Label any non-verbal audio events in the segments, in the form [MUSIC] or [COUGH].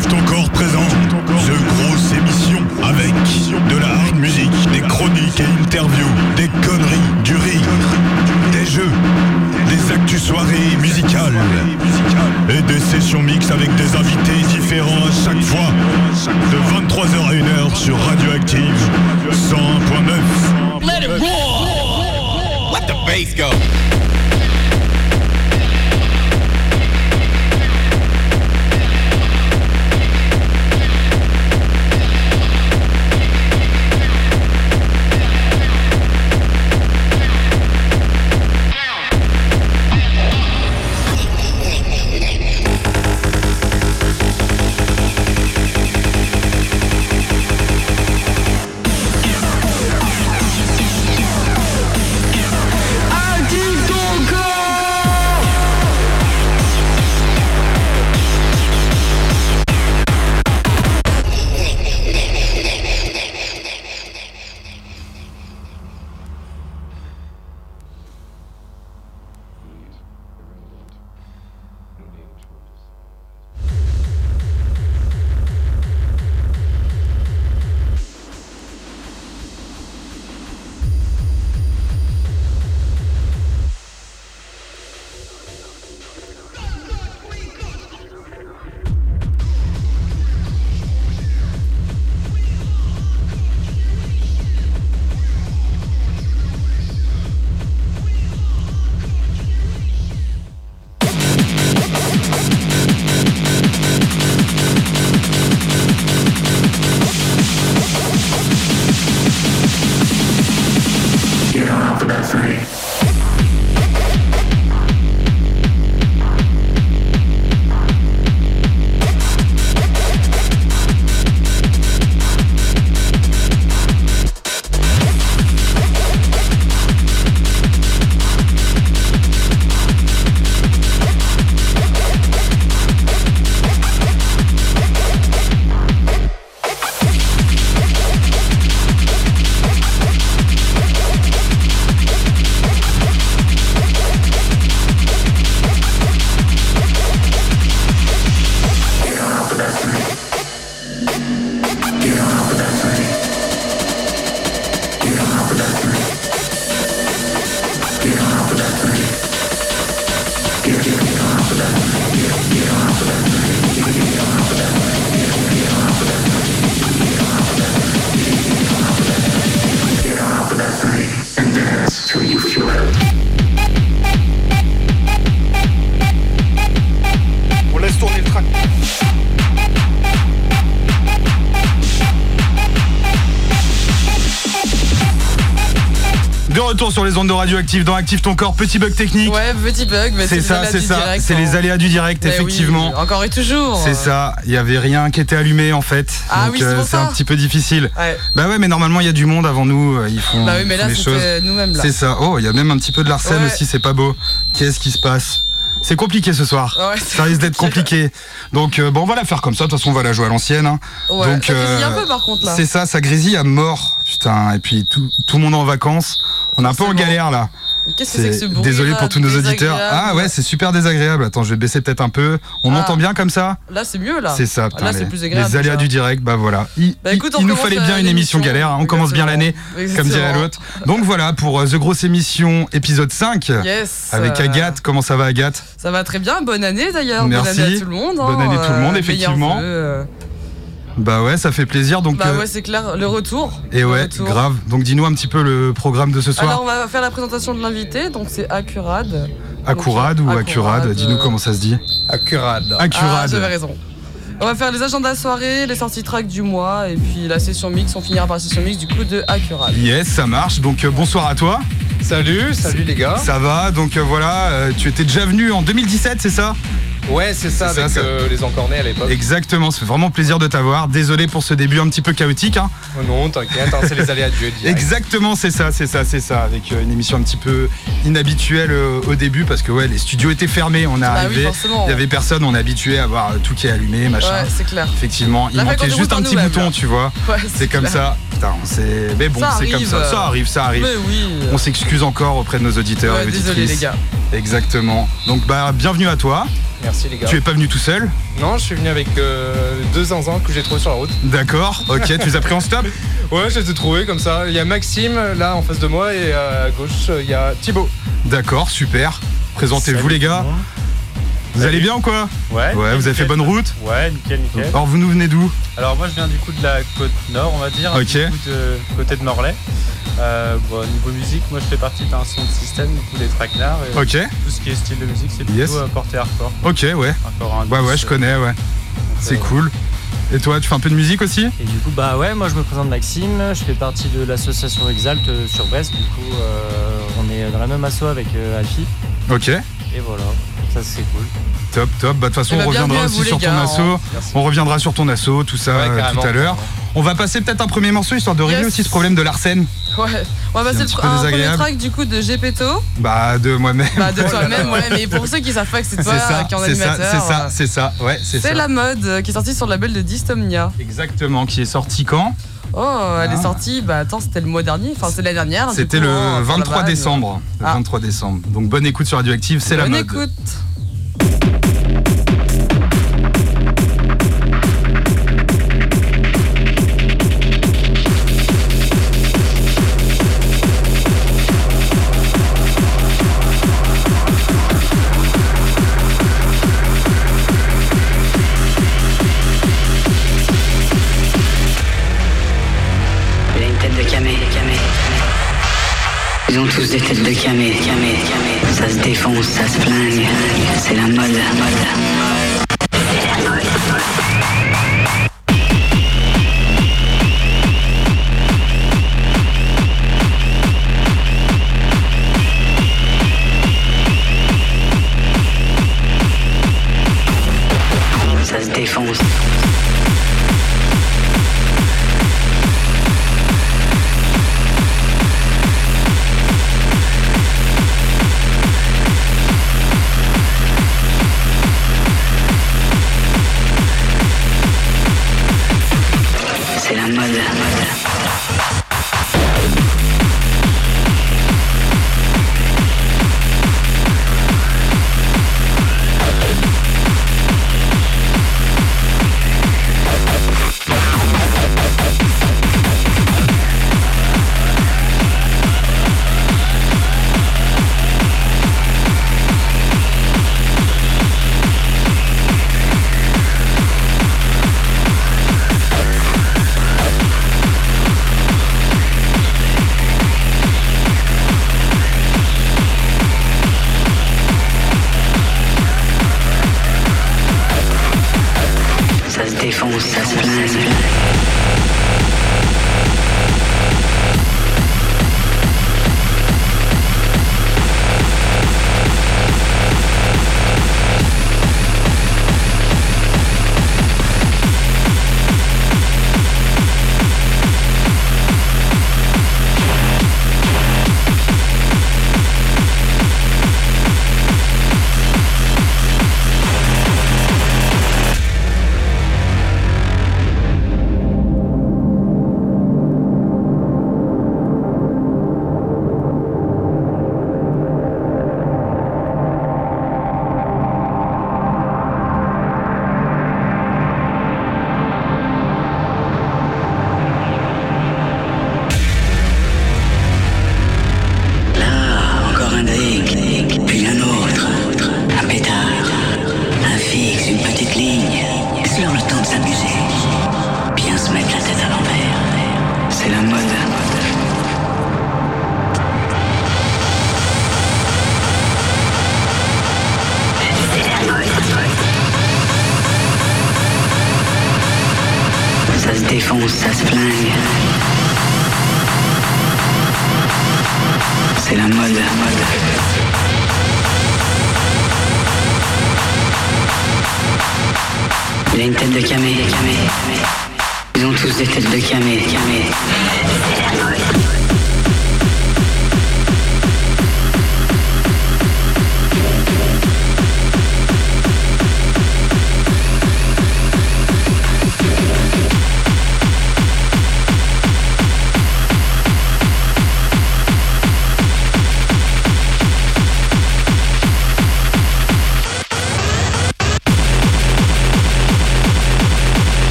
Active ton corps présent. The grosse émission avec de la hard musique, des chroniques et interviews, des conneries, du rire, des jeux, des actus soirées musicales et des sessions mix avec des invités différents à chaque fois. De 23h à 1h sur Radioactive 101.9. Let it roar! Let the bass go! Les ondes de radioactive dans Active ton corps, petit bug technique. Ouais, petit bug, mais c'est ça, c'est ça. C'est hein. les aléas du direct, Mais oui, effectivement. encore et toujours. C'est ça, il y avait rien qui était allumé en fait. Ah Donc oui, c'est euh, un petit peu difficile. Ouais. Bah ouais, mais normalement il y a du monde avant nous, euh, ils font, Bah oui, mais là, c'était nous-mêmes, là. C'est ça. Oh, il y a même un petit peu de l'arsène Ouais. aussi, c'est pas beau. Qu'est-ce qui se passe? C'est compliqué ce soir. Ouais, ça risque d'être compliqué. Donc euh, bon, on va la faire comme ça. De toute façon, on va la jouer à l'ancienne. hein. Ouais, Donc ça grésille un peu, par contre, là. C'est ça, ça grésille à mort. Putain. Et puis tout, tout le monde en vacances. On est un peu en galère là. Qu'est-ce que c'est que ce bruit Désolé pour tous nos auditeurs. Ah ouais, c'est super désagréable. Attends, je vais baisser peut-être un peu. On Ah. m'entend bien comme ça Là, c'est mieux, là. C'est ça, putain, Là, les, c'est plus agréable. les aléas déjà. du direct, bah voilà. Il, Bah, écoute, il- nous fallait bien euh, une émission galère, hein. on commence bien l'année, comme dirait l'autre. Donc voilà, pour euh, The Grosse Émission, épisode 5, Yes. avec euh, Agathe. Comment ça va Agathe? Ça va très bien. Bonne année d'ailleurs. Bonne Merci. année à tout le monde. hein. Bonne année tout le monde, Euh, effectivement. Euh. Bah ouais, ça fait plaisir. Donc, Bah euh, ouais, c'est clair. Le retour. et Le ouais, retour. grave. Donc dis-nous un petit peu le programme de ce soir. Alors, on va faire la présentation de l'invité. Donc, c'est Accurad. Accurad ou Accurad Dis-nous comment ça se dit. Accurad. Ah, Accurad. j'avais raison. On va faire les agendas soirée, les sorties track du mois et puis la session mix. On finira par la session mix du coup de Accurad. Yes, ça marche. Donc euh, bonsoir à toi. Salut, salut les gars. Ça va. Donc euh, voilà, euh, tu étais déjà venu en 2017, c'est ça? Ouais, c'est ça, C'est ça, avec ça. euh, les encornés à l'époque. Exactement, ça fait vraiment plaisir de t'avoir. Désolé pour ce début un petit peu chaotique. hein. Oh non, t'inquiète, hein, c'est les aléas du. Exactement, c'est ça, c'est ça, c'est ça. Avec euh, une émission un petit peu inhabituelle euh, au début parce que ouais, les studios étaient fermés. On est Bah arrivé, il y avait personne. On est habitué à voir euh, tout qui est allumé, machin. Ouais, c'est clair. Effectivement, il La manquait juste un petit bouton, tu vois. Ouais, c'est comme clair. ça. Putain, c'est. Mais bon, c'est comme ça. Ça arrive, ça arrive. Mais oui. On s'excuse encore auprès de nos auditeurs Ouais, et désolé auditrices. les gars. Exactement. Donc bah bienvenue à toi. Merci les gars. Tu es pas venu tout seul Non, je suis venu avec euh, deux zinzins que j'ai trouvé sur la route. D'accord, ok, tu les as pris en stop [LAUGHS] Ouais, je les ai trouvés comme ça. Il y a Maxime là en face de moi et à gauche il y a Thibaut. D'accord, super. Présentez-vous les gars. Vous allez bien ou quoi Ouais. Ouais, vous avez fait bonne route Ouais, nickel, nickel. Alors vous nous venez d'où Alors moi je viens du coup de la côte nord, on va dire. Ok. Du coup de côté de Morlaix. Euh, bon, niveau musique, moi je fais partie d'un son de système, du coup des traquenards. Et Ok, tout ce qui est style de musique, c'est plutôt Yes. euh, porté hardcore. ok, ouais. Hardcore Ouais, ouais, je euh, connais, ouais. C'est euh, cool. Et toi, tu fais un peu de musique aussi Et du coup, bah ouais, moi je me présente Maxime, je fais partie de l'association Exalt sur Brest. Du coup, euh, on est dans la même asso avec euh, Alfie. Ok, Et voilà, ça c'est cool. top, top. Bah de toute façon, Eh bah, on reviendra bienvenue à aussi vous, sur ton asso. hein. Merci. On reviendra sur ton asso, tout ça Ouais, euh, tout à l'heure. On va passer peut-être un premier morceau histoire de régler Yes. aussi ce problème de l'arsène. Ouais. On va passer le un premier track du coup de Gepetto. Bah de moi-même. Bah de [LAUGHS] toi-même, ouais, mais pour ceux qui savent pas que c'est toi ça, qui est en c'est ça, animateur. c'est ça, euh, c'est ça. Ouais, c'est ça. C'est la mode euh, qui est sortie sur le label de Dystomnia. Exactement, qui est sorti quand? Oh, elle Ah. est sortie, bah attends, c'était le mois dernier, enfin c'est l'année dernière. C'était le hein, pour la 23 vanne. décembre. Le Ah. 23 décembre. Donc bonne écoute sur Radioactive, c'est la Bonne mode. écoute. Tous des têtes de camé, camé, camé. Ça se défonce, ça se flingue. C'est la mode, mode. Ça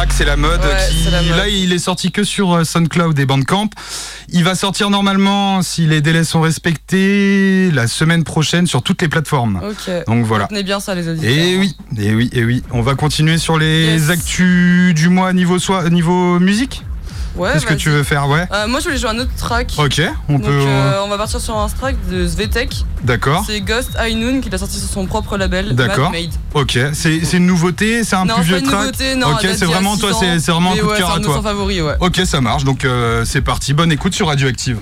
track, c'est la mode. Ouais, qui, c'est la mode. Là, il est sorti que sur euh, SoundCloud et Bandcamp. Il va sortir normalement, si les délais sont respectés, la semaine prochaine sur toutes les plateformes. Donc voilà. Retenez bien ça, les auditeurs. Et oui, et oui, et oui. On va continuer sur les Yes. actus du mois niveau, niveau musique? Ouais, Qu'est-ce que tu veux faire Ouais. Euh, Moi, je voulais jouer un autre track. Ok, on Donc, peut. euh, on va partir sur un track de Svetek. D'accord. C'est Ghost High Noon qui l'a sorti sur son propre label. D'accord. Ok, c'est une nouveauté, c'est un non, plus vieux track. nouveauté, non. ok, c'est vraiment toi, c'est vraiment un coup de ouais, cœur c'est à de toi. nos favoris, ouais. Ok, ça marche. Donc euh, c'est parti. Bonne écoute sur Radioactive.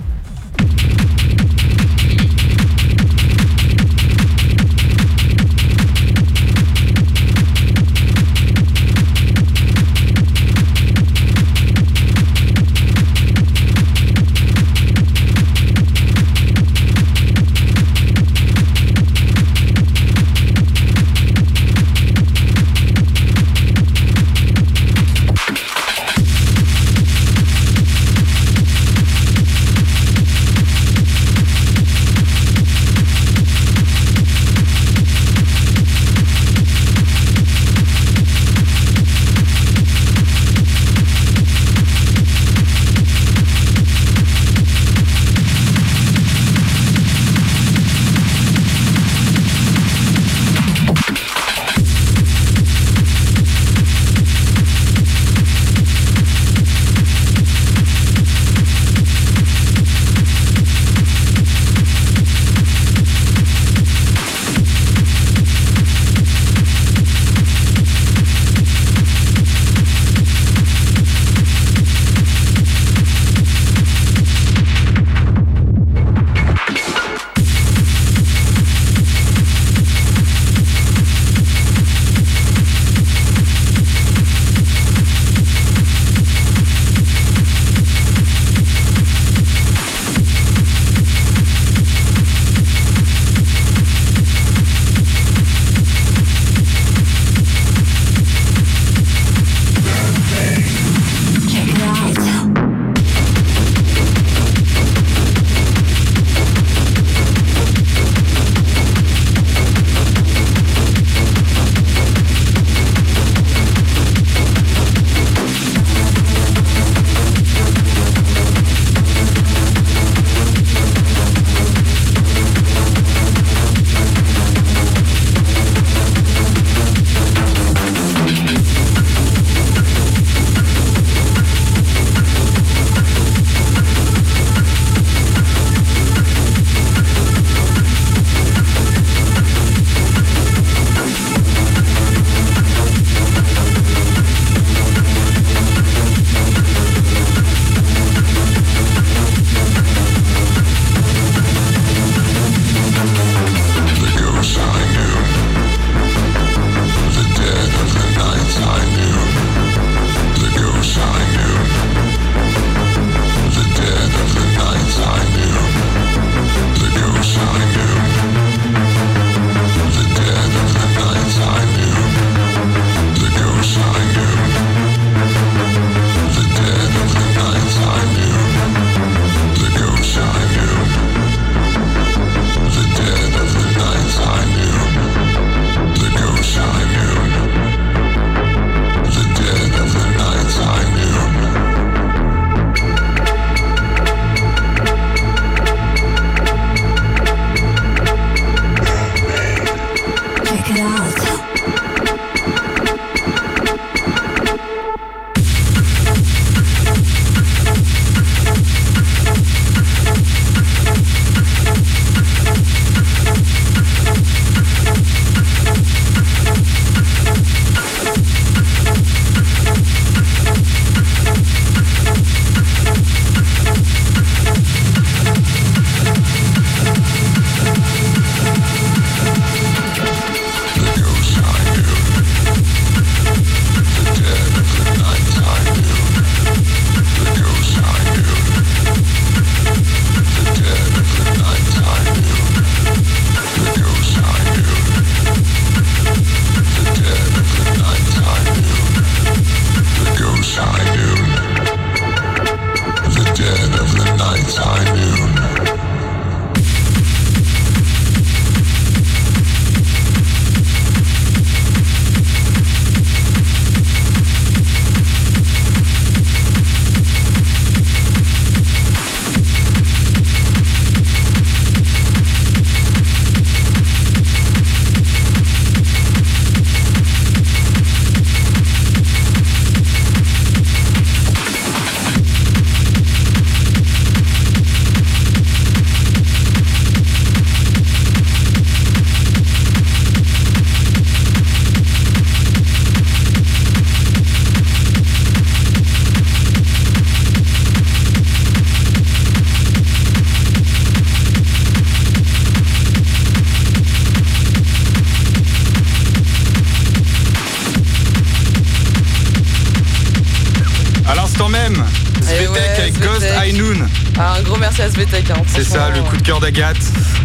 L'instant même. Svetek ouais, avec Svetek. Ghost High Noon. Ah, un gros merci à Svetek. Hein, C'est ça, le coup de cœur d'Agathe.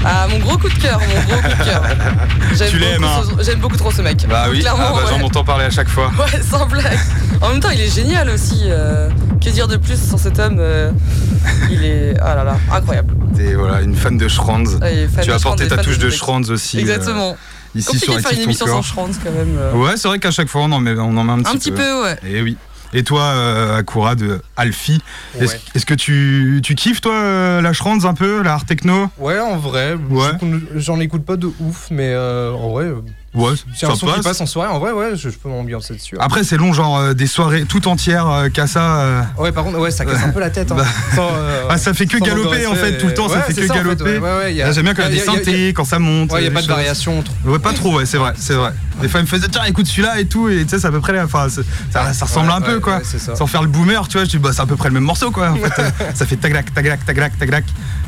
Ah, mon gros coup de cœur, mon gros coup de cœur. [LAUGHS] J'aime Tu l'aimes, beaucoup hein J'aime beaucoup trop ce mec. Bah oui, ah bah, j'en ouais. entends parler à chaque fois. Ouais, sans blague. En même temps, il est génial aussi. euh, que dire de plus sur cet homme euh, Il est. Ah là là, incroyable. T'es voilà, une fan de Schranz. Fan Tu as apporté ta touche de Svetek. Schranz aussi. euh, Exactement. ici Compliqué sur de faire une émission sans. Schranz quand même. euh. Ouais, c'est vrai qu'à chaque fois on en met, on en met un petit Un petit peu, ouais. Et oui. Et toi, euh, Akura de Alfie, est-ce Ouais. est-ce que tu, tu kiffes toi euh, la Schranz un peu, la art techno? Ouais, en vrai, Ouais. je- j'en écoute pas de ouf, mais euh, en vrai, euh, Ouais, c'est un son qui passe en soirée, en vrai, ouais, je, je peux m'ambiancer dessus. Après c'est long, genre euh, des soirées tout entières euh, qu'à ça. euh, Ouais, par contre, ouais, ça casse un peu la tête. Hein. [LAUGHS] Bah. Sans, euh, Ah, ça fait que sans galoper en fait, tout le temps ça ouais, fait c'est que en fait, galoper. ouais, ouais, ouais, y a- Là, J'aime bien quand il y a des y a- synthés, quand ça monte. Ouais, y a des pas de choses. variation. trop. Ouais, pas trop, ouais, c'est vrai, c'est vrai. Des fois, il me faisait tiens, écoute celui-là et tout, et tu sais, c'est à peu près, la- enfin, c'est- ça, ça ressemble Ouais, un peu, ouais, quoi. ouais, c'est ça. Sans faire le boomer, tu vois, je dis, bah, c'est à peu près le même morceau, quoi. En fait, Euh, [LAUGHS] ça fait taglac, taglac, taglac, taglac,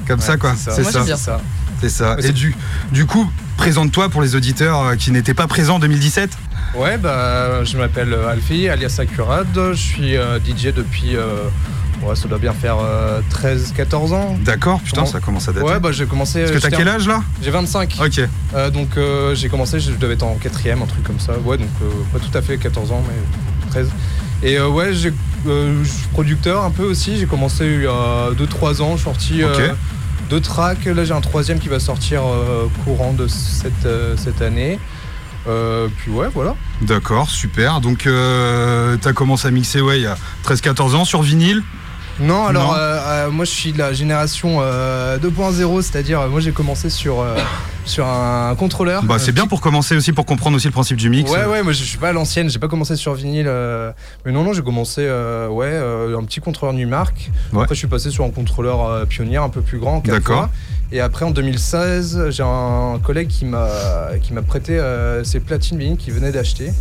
comme ça, quoi. c'est ça. C'est Moi, ça, j'aime bien. ça. C'est ça. Et du, du coup, présente-toi pour les auditeurs euh, qui n'étaient pas présents en 2017. Ouais, bah, je m'appelle euh, Alfie, alias Akurad. Je suis euh, DJ depuis. euh, ouais, ça doit bien faire 13-14 ans. D'accord, putain, Comment- ça commence à dater. Ouais, bah, j'ai commencé. Parce que t'as quel âge là? J'ai 25. Ok, donc j'ai commencé, je devais être en quatrième, un truc comme ça. Ouais, donc pas tout à fait 14 ans, mais 13. Et ouais, je suis producteur un peu aussi. J'ai commencé il y a 2-3 ans, je suis sorti euh, Ok. Deux tracks. Là, j'ai un troisième qui va sortir euh, courant de cette, euh, cette année. Euh, puis ouais, voilà. d'accord, super. Donc, euh, t'as commencé à mixer, ouais, il y a 13-14 ans sur vinyle? Non, alors Non. euh, euh, moi je suis de la génération euh, 2.0, c'est-à-dire euh, moi j'ai commencé sur, euh, sur un contrôleur. Bah, c'est bien pour commencer aussi, pour comprendre aussi le principe du mix. Ouais, ouais, moi je suis pas à l'ancienne, j'ai pas commencé sur vinyle. euh, mais non, non, j'ai commencé, euh, ouais, euh, un petit contrôleur Numark. Ouais. Après, je suis passé sur un contrôleur euh, pionnier un peu plus grand. D'accord. Et après, en 2016, j'ai un collègue qui m'a qui m'a prêté euh, ses platines vinyles qu'il venait d'acheter.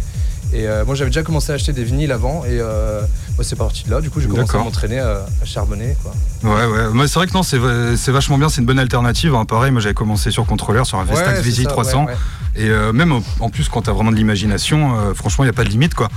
Et euh, moi, j'avais déjà commencé à acheter des vinyles avant. Et euh, moi, c'est parti de là. Du coup, j'ai commencé à m'entraîner à, à charbonner. Quoi. Ouais, ouais. Moi, c'est vrai que non, c'est va- c'est vachement bien, c'est une bonne alternative. hein. Pareil, moi j'avais commencé sur contrôleur, sur un Vestax Ouais, VJ ça, 300. ouais, ouais. Et euh, même en- en plus, quand t'as vraiment de l'imagination, euh, franchement, il n'y a pas de limite, quoi.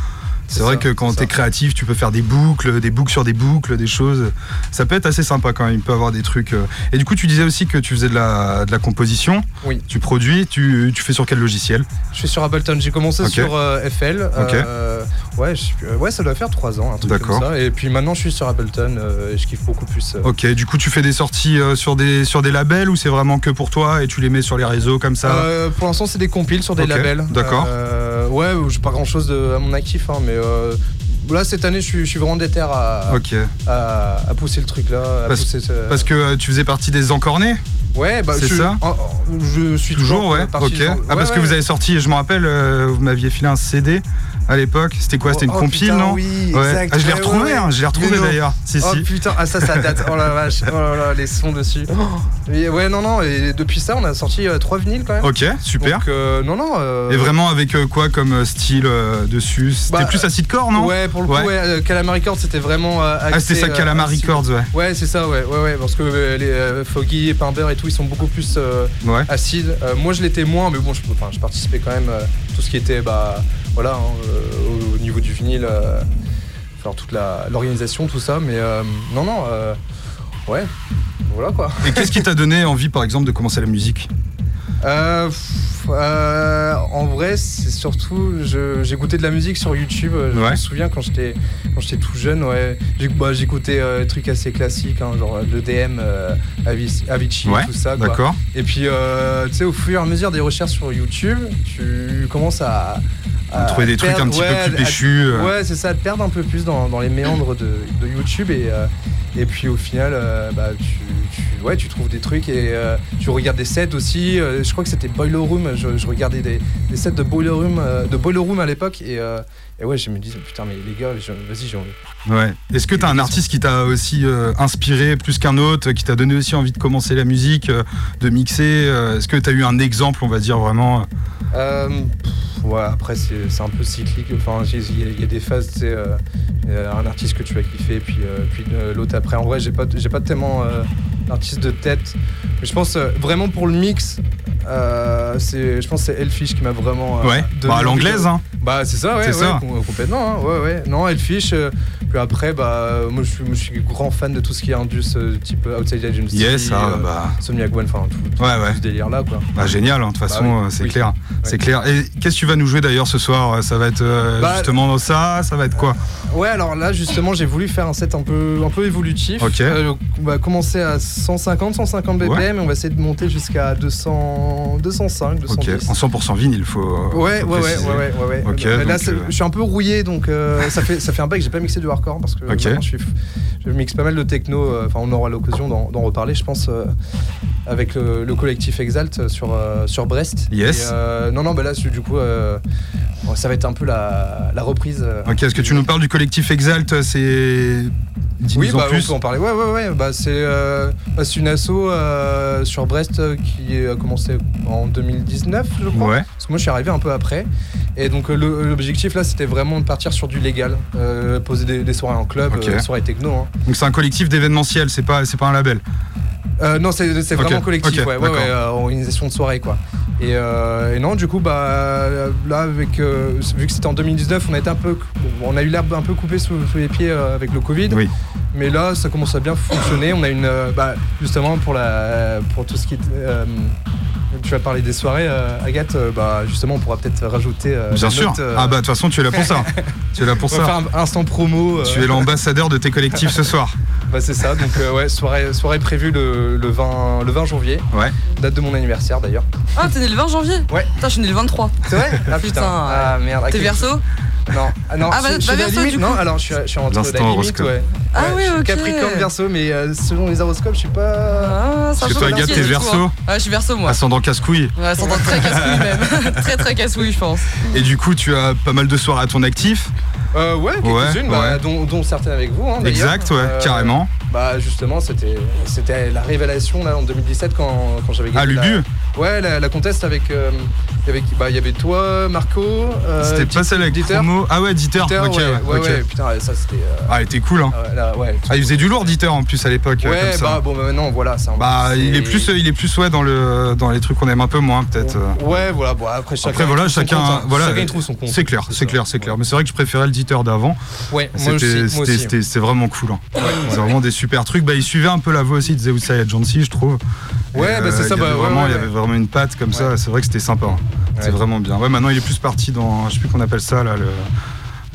C'est vrai ça, que quand t'es ça. créatif, tu peux faire des boucles, des boucles sur des boucles, des choses. Ça peut être assez sympa quand même. Il peut avoir des trucs. euh. Et du coup, tu disais aussi que tu faisais de la, de la composition. Oui. Tu produis. Tu, tu fais sur quel logiciel? Je suis sur Ableton. J'ai commencé sur euh, FL. Euh, ouais, je euh, ouais, ça doit faire 3 ans, un truc comme ça. Et puis maintenant, je suis sur Ableton euh, et je kiffe beaucoup plus. euh. Ok. Du coup, tu fais des sorties euh, sur des sur des labels ou c'est vraiment que pour toi et tu les mets sur les réseaux comme ça? Euh, pour l'instant, c'est des compiles sur des labels. d'accord. Ouais, j'ai pas grand chose à mon actif, hein, mais euh, là, cette année, je suis, je suis vraiment déter à, à, à pousser le truc là. à Parce- pousser ce- Parce que euh, tu faisais partie des encornés? Ouais, bah, c'est ça? en- je suis Toujours, toujours, ouais. Ok. des- Ah, parce ouais, que vous avez sorti, je me rappelle, euh, vous m'aviez filé un CD à l'époque. C'était quoi C'était une Oh, compile, putain, non Oui, Ouais. exact. Ah, je l'ai retrouvé, ouais, hein, je l'ai retrouvé d'ailleurs. Si, Oh si. putain, ah ça, ça date. Oh la vache, oh là là, les sons dessus. Mais ouais, non, non, et depuis ça, on a sorti euh, trois vinyles quand même. Ok, super. Donc, euh, non, non. euh, Et vraiment avec euh, quoi comme style dessus? C'était Bah, plus acidcore, non? Ouais, pour le coup, Ouais. ouais, euh, Calamar Records, c'était vraiment. Ah, c'était axé, ça, euh, Calamar acide. Records, ouais. Ouais, c'est ça, ouais, ouais, ouais, parce que les Foggy et Pimber et tout, ils sont beaucoup plus acides. Moi, je l'étais moins, mais bon, je, enfin, je participais quand même tout ce qui était, bah, voilà, hein, euh, au, au niveau du vinyle, euh, faire toute la- l'organisation, tout ça, mais euh, non, non, euh, ouais, voilà quoi. Et qu'est-ce qui t'a donné envie, par exemple, de commencer la musique? Euh, euh, en vrai, c'est surtout, j'écoutais de la musique sur YouTube. Je Ouais. me souviens quand j'étais quand j'étais tout jeune, ouais, j'ai- bah, j'écoutais euh, des trucs assez classiques, hein, genre le DM, Avicii, Ouais, tout ça. D'accord. Et puis, tu sais, au fur et à mesure des recherches sur YouTube, tu commences À trouver des trucs perdre- un petit ouais, peu plus péchus. euh. Ouais, c'est ça, de perdre un peu plus dans, dans les méandres de, de YouTube et, euh, et puis au final, euh, bah, tu, tu- ouais, tu trouves des trucs et euh, tu regardes des sets aussi. euh, je crois que c'était Boiler Room, je, je regardais des, des sets de Boiler Room, euh, de Boiler Room à l'époque et, euh, et ouais, je me disais putain, mais les gars, vas-y, j'ai envie. Ouais. Est-ce que t'as un artiste qui t'a aussi euh, inspiré plus qu'un autre, qui t'a donné aussi envie de commencer la musique, euh, de mixer euh, Est-ce que t'as eu un exemple, on va dire vraiment pff, ouais, après, c'est c'est un peu cyclique. Enfin, il y, a- il y a des phases, a un artiste que tu vas kiffer, puis, puis l'autre après. En vrai, j'ai pas, pas tellement d'artiste de tête. Mais je pense vraiment pour le mix, Euh, c'est, je pense que c'est Elfish qui m'a vraiment. euh, Ouais, bah, à l'anglaise, hein. Bah c'est ça, ouais, C'est ouais, ça. Com- complètement. hein, ouais, ouais. Non, Elfish. euh, puis après, bah, moi je suis, moi, je suis grand fan de tout ce qui est Indus, euh, type Outside Agency. Yes, ah, euh, bah. Somniac One, enfin tout, Ouais, ouais. ce délire là quoi. Bah, génial, hein, de toute Bah façon, euh, c'est oui. clair. C'est clair. Et qu'est-ce que tu vas nous jouer d'ailleurs ce soir Ça va être euh, Bah, justement ça Ça va être quoi? Ouais, alors là justement, j'ai voulu faire un set un peu, un peu évolutif. Ok. Euh, on va commencer à 150, 150 BPM, Ouais. et on va essayer de monter jusqu'à 200, 205, 210. Ok, en 100% vinyle, il faut. euh, Ouais, ouais, ouais, ouais, ouais. Ok, Euh, là, euh, je suis un peu rouillé, donc euh, ça, fait, ça fait un bail que j'ai pas mixé du hardcore parce que je, suis, je mixe pas mal de techno. euh, Enfin, on aura l'occasion d'en reparler, je pense, euh, avec le, le collectif Exalt sur, euh, sur Brest. Yes. Et, non, non, bah là, du coup, ça va être un peu la, la reprise. Ok, est-ce que tu nous parles du collectif Exalt C'est. Oui, bah, on plus. peut en parler. Ouais, ouais, ouais. Bah, c'est bah, une asso sur Brest qui a commencé en 2019, je crois. Ouais. Parce que moi, je suis arrivé un peu après. Et donc, l'objectif là, c'était vraiment de partir sur du légal, euh, poser des, des soirées en club, Ok. euh, soirées techno. hein. Donc c'est un collectif d'événementiel, c'est pas, c'est pas un label. Euh, non, c'est vraiment collectif, ok, ouais, ouais, ouais, organisation de soirée, quoi. Et, et non, du coup, bah là, avec vu que c'était en 2019, on a été un peu, on a eu l'herbe un peu coupée sous, sous les pieds avec le Covid. Oui. Mais là, ça commence à bien fonctionner. On a une, bah, justement pour la, pour tout ce qui est, tu vas parler des soirées, euh, Agathe. euh, bah justement, on pourra peut-être rajouter. euh, Bien sûr. Ah bah de toute façon, tu es là pour ça. tu es là pour on va ça. faire un instant promo. euh, Tu es l'ambassadeur de tes collectifs ce soir. bah, c'est ça. Donc euh, ouais, soirée, soirée prévue le, le 20, le 20 janvier. Ouais. Date de mon anniversaire d'ailleurs. Ah, t'es né le 20 janvier Ouais. Putain, je suis né le 23. C'est vrai? Ah [LAUGHS] Putain, Ah merde. T'es quel- verso? Non, ah, non. Ah, je- bah, je bah, verso, limite- du Non, coup. alors je suis, je suis entre la limite, horoscope. ouais. Ah Ouais, oui, je suis ok. Capricorne verso, mais euh, selon les horoscopes, je suis pas. Ah, c'est Parce que toi, Agathe, t'es verso hein. Ouais, je suis verso, moi. Ascendant casse-couille. Ouais, ascendant très casse-couille même. [LAUGHS] très très casse-couille, je pense. Et du coup, tu as pas mal de soirées à ton actif. Euh, ouais, Ouais, quelques-unes, bah, ouais. dont, dont certaines avec vous. hein. Exact, ouais, Euh, carrément. Bah justement, c'était c'était la révélation là en 2017 quand, quand j'avais Ah, gagné la- Lubu Ouais, la, la contest avec. euh, avec bah, il y avait toi, Marco. C'était pas celle avec Dieter. Promo. Ah ouais, Dieter. Dieter, ok, ouais, ouais, ouais, putain, ça c'était. Ah, elle était cool, hein. ah ouais, là, ouais, Ah, il faisait du lourd, Dieter, en plus, à l'époque. Ouais, comme ça. bah bon, bah, maintenant voilà. un- Bah, il est plus, il est plus ouais dans le dans les trucs qu'on aime un peu moins peut-être. Ouais, voilà. Bon, après chacun. Après voilà, trouve son chacun, hein. voilà, Chacun trouve son compte. c'est clair, c'est ça. clair, c'est clair. Mais c'est vrai que je préférais le Dieter d'avant. Ouais, C'était, vraiment cool. hein. Ouais, C'est ouais. vraiment des super trucs. Bah, il suivait un peu la voix aussi de Zeus Agency, je trouve. Ouais, Et, bah, c'est ça, il y bah, avait ouais, vraiment, ouais, il y avait ouais. vraiment une patte comme ça. C'est vrai que c'était sympa. hein. C'est vraiment bien. Ouais, maintenant il est plus parti dans, je sais plus qu'on appelle ça là. Le,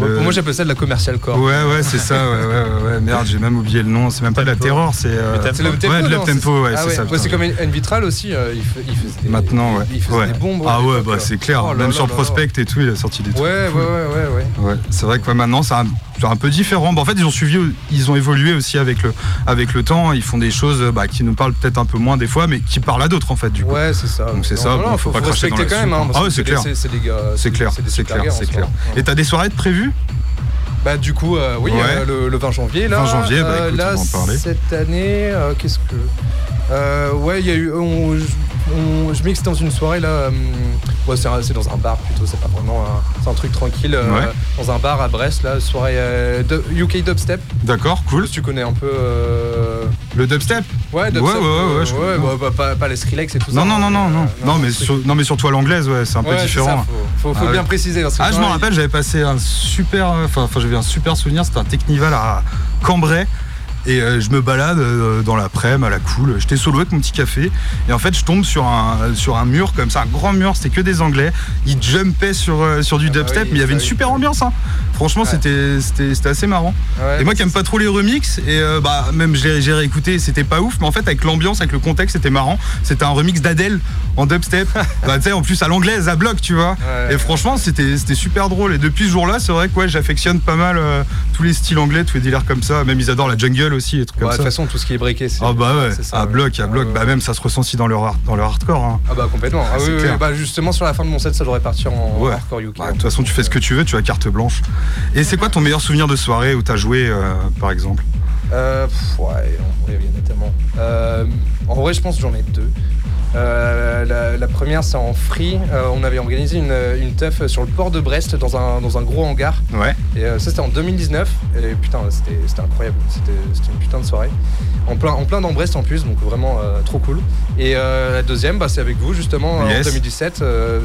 Ouais, Pour moi, j'appelle ça de la commercial core. Ouais, ouais, c'est ça. Ouais, ouais, ouais. Merde, j'ai même oublié le nom. C'est même pas de la Tempo. terreur, c'est. euh, Le tempo. C'est le tempo. Ouais, de tempo, ouais, ah c'est ça. C'est comme N Vitral aussi. euh, il, fait, il faisait Maintenant, ouais. Il faisait des bombes. Ah ouais, bah c'est clair. Oh là Même là sur là. Prospect et tout, il a sorti des trucs. Ouais, ouais, ouais, ouais, ouais. C'est vrai que ouais, maintenant c'est un, c'est un peu différent. Bon, en fait, ils ont suivi, ils ont évolué aussi avec le, avec le temps. Ils font des choses bah, qui nous parlent peut-être un peu moins des fois, mais qui parlent à d'autres en fait. Du coup, Ouais, c'est ça. Donc c'est ça, non, bon, faut pas cracher dans la quand même. hein, hein. Ah ouais, c'est clair. C'est des gars. c'est clair, c'est clair, c'est clair. Ouais. Et t'as des soirées de prévues? Bah du coup, euh, oui, Ouais. euh, le, le 20 janvier là. 20 janvier, bah, euh, écoute, là, on va en parler. cette année, qu'est-ce que Ouais, il y a eu. On, on- je mixe dans une soirée là. euh, ouais, c'est dans un bar plutôt. C'est pas vraiment. un- C'est un truc tranquille. euh, Ouais. Dans un bar à Brest là, soirée euh, de- UK dubstep. D'accord, cool. Tu connais un peu. euh, Le dubstep Ouais, Ouais, dubstep. ouais, ouais, ouais, je connais. bah, bah, pas, pas les Skrillex et tout Non, ça. non, non, non, euh, non. Non, mais sur, non, mais surtout à l'anglaise, ouais, c'est un peu Ouais, différent. ça, faut, faut, faut Ah, bien ouais. préciser. parce que Ah, je me rappelle, j'avais passé un super, enfin, j'avais un super souvenir. C'était un Technival à Cambrai. Et euh, je me balade euh, dans l'après-midi à la cool. J'étais solo avec mon petit café. Et en fait, je tombe sur un, sur un mur comme ça, un grand mur. C'était que des Anglais. Ils jumpaient sur, euh, sur du Ah bah dubstep. oui, mais il y avait bah une super ambiance. hein. Franchement, Ouais. c'était assez marrant. Ouais, et moi qui aime pas trop les remixes, et bah même j'ai réécouté, c'était pas ouf, mais en fait avec l'ambiance, avec le contexte, c'était marrant. C'était un remix d'Adèle en dubstep. [LAUGHS] bah tu sais, en plus à l'anglaise, à bloc, tu vois. Ouais. et franchement, c'était c'était super drôle. Et depuis ce jour-là, c'est vrai que ouais, j'affectionne pas mal tous les styles anglais, tous les délires comme ça. Même ils adorent la jungle aussi, et trucs Bah, comme de toute façon, tout ce qui est breaké, c'est. Ah bah ouais, ça, à ouais. bloc, à bloc, bah même ça se ressent aussi dans leur, dans leur hardcore. hein. Ah bah complètement. Ah, oui. Bah, justement sur la fin de mon set, ça devrait partir en Ouais. hardcore UK. Bah, de toute façon, tu fais ce que tu veux, tu as carte blanche. Et c'est quoi ton meilleur souvenir de soirée où t'as joué, euh, par exemple? Euh, pff, ouais, en vrai, il y en a tellement. Euh, en vrai, je pense que j'en ai deux. Euh, la, la première, c'est en free. Euh, on avait organisé une, une teuf sur le port de Brest dans un, dans un gros hangar. Ouais. Et euh, ça, c'était en 2019. Et putain, c'était incroyable. C'était une putain de soirée. En plein, en plein dans Brest en plus, donc vraiment trop cool. Et la deuxième, bah, c'est avec vous justement en Yes. 2017. euh,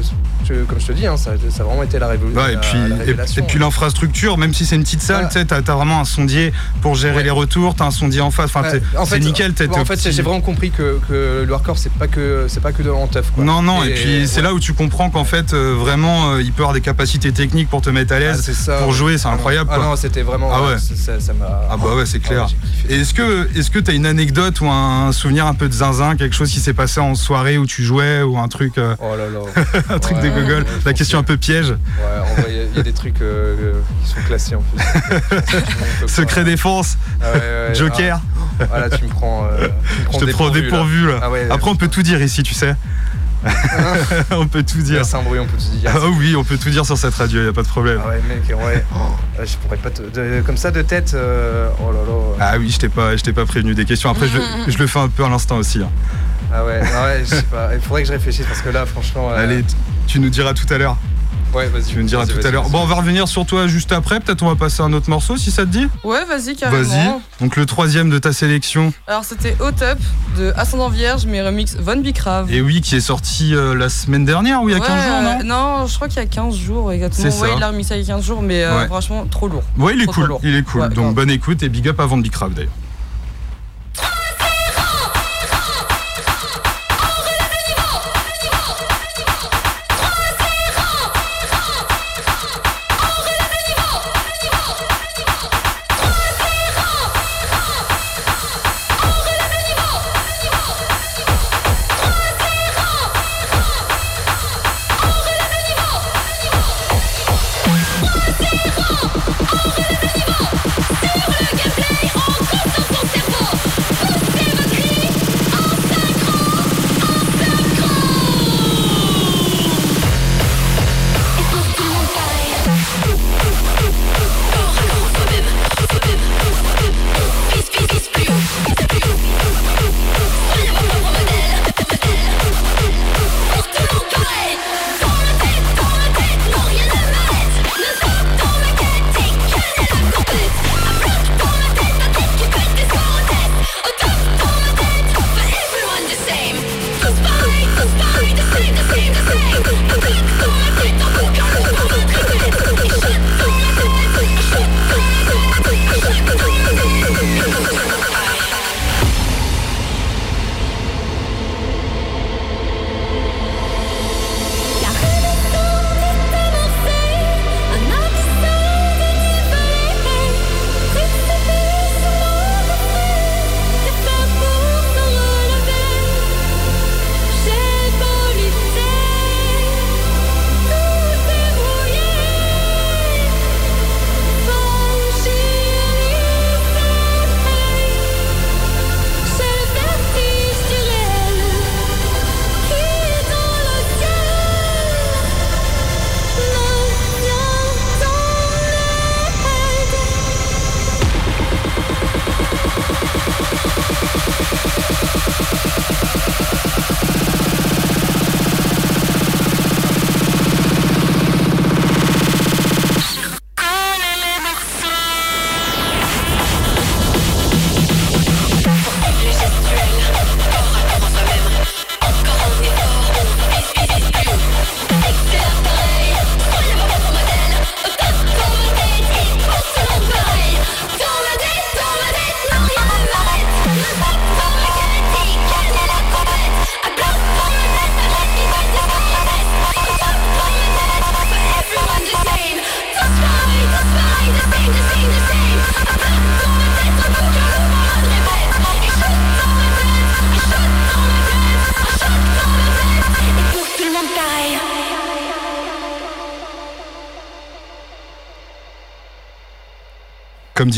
je- comme je te dis, hein, ça, ça a vraiment été la, révo- Ouais, et puis, la et, révélation. et puis l'infrastructure, même si c'est une petite salle, Voilà. tu sais, t'as t'as vraiment un sondier pour gérer Ouais. les retours, t'as un sondier en face. Enfin, en c'est nickel. en fait, j'ai vraiment compris que, que le hardcore, c'est pas que c'est pas que de. Quoi. Non, non, et, puis c'est ouais. là où tu comprends qu'en fait, euh, vraiment, euh, il peut avoir des capacités techniques pour te mettre à Ah, l'aise. ça, pour jouer, c'est Ah incroyable, Ah quoi. non, c'était vraiment. Ah ouais. Ça ça m'a. Ah bah ouais, c'est clair. kiffé. Et est-ce que est-ce que t'as une anecdote ou un souvenir un peu de zinzin, quelque chose qui s'est passé en soirée où tu jouais ou un truc, euh, Oh là là. [LAUGHS] un truc Ouais, de gogol ouais, La question un peu piège. Ouais, il y a- il y, a des trucs euh, euh, qui sont classés en plus. [LAUGHS] Secret défense, Ah Joker. Ah, voilà, tu me prends. euh, tu me [LAUGHS] Je te prends là. dépourvu là. Ah ouais, Après, on peut tout dire ici, tu sais. [LAUGHS] on peut tout dire. C'est un bruit, on peut te dire. Ah oui, on peut tout dire sur cette radio, y a pas de problème. Ah ouais, mec, ouais. Oh, je pourrais pas te. de- comme ça de tête. euh, oh là là. Ah oui, je t'ai pas, je t'ai pas prévenu des questions. Après, je, [LAUGHS] je le fais un peu à l'instant aussi. hein. Ah ouais, ah ouais, je sais pas. Il faudrait que je réfléchisse parce que là, franchement. euh, Allez, tu nous diras tout à l'heure. Ouais, vas-y. Tu nous diras tout à l'heure. Bon, on va revenir sur toi juste après. Peut-être on va passer à un autre morceau si ça te dit. Ouais, vas-y, carrément. Vas-y. Donc le troisième de ta sélection. Alors, c'était Hot Up de Ascendant Vierge, mais remix Von Bicrave. Et oui, qui est sorti euh, la semaine dernière ou il y a 15 jours, non Non, je crois qu'il y a 15 jours exactement. C'est Ouais, ça. il l'a remixé il y a 15 jours, mais euh, Ouais. franchement, trop lourd. Ouais, il est Trop, cool. Il est cool. Ouais, Donc grave. bonne écoute et big up à Van Bicraft d'ailleurs.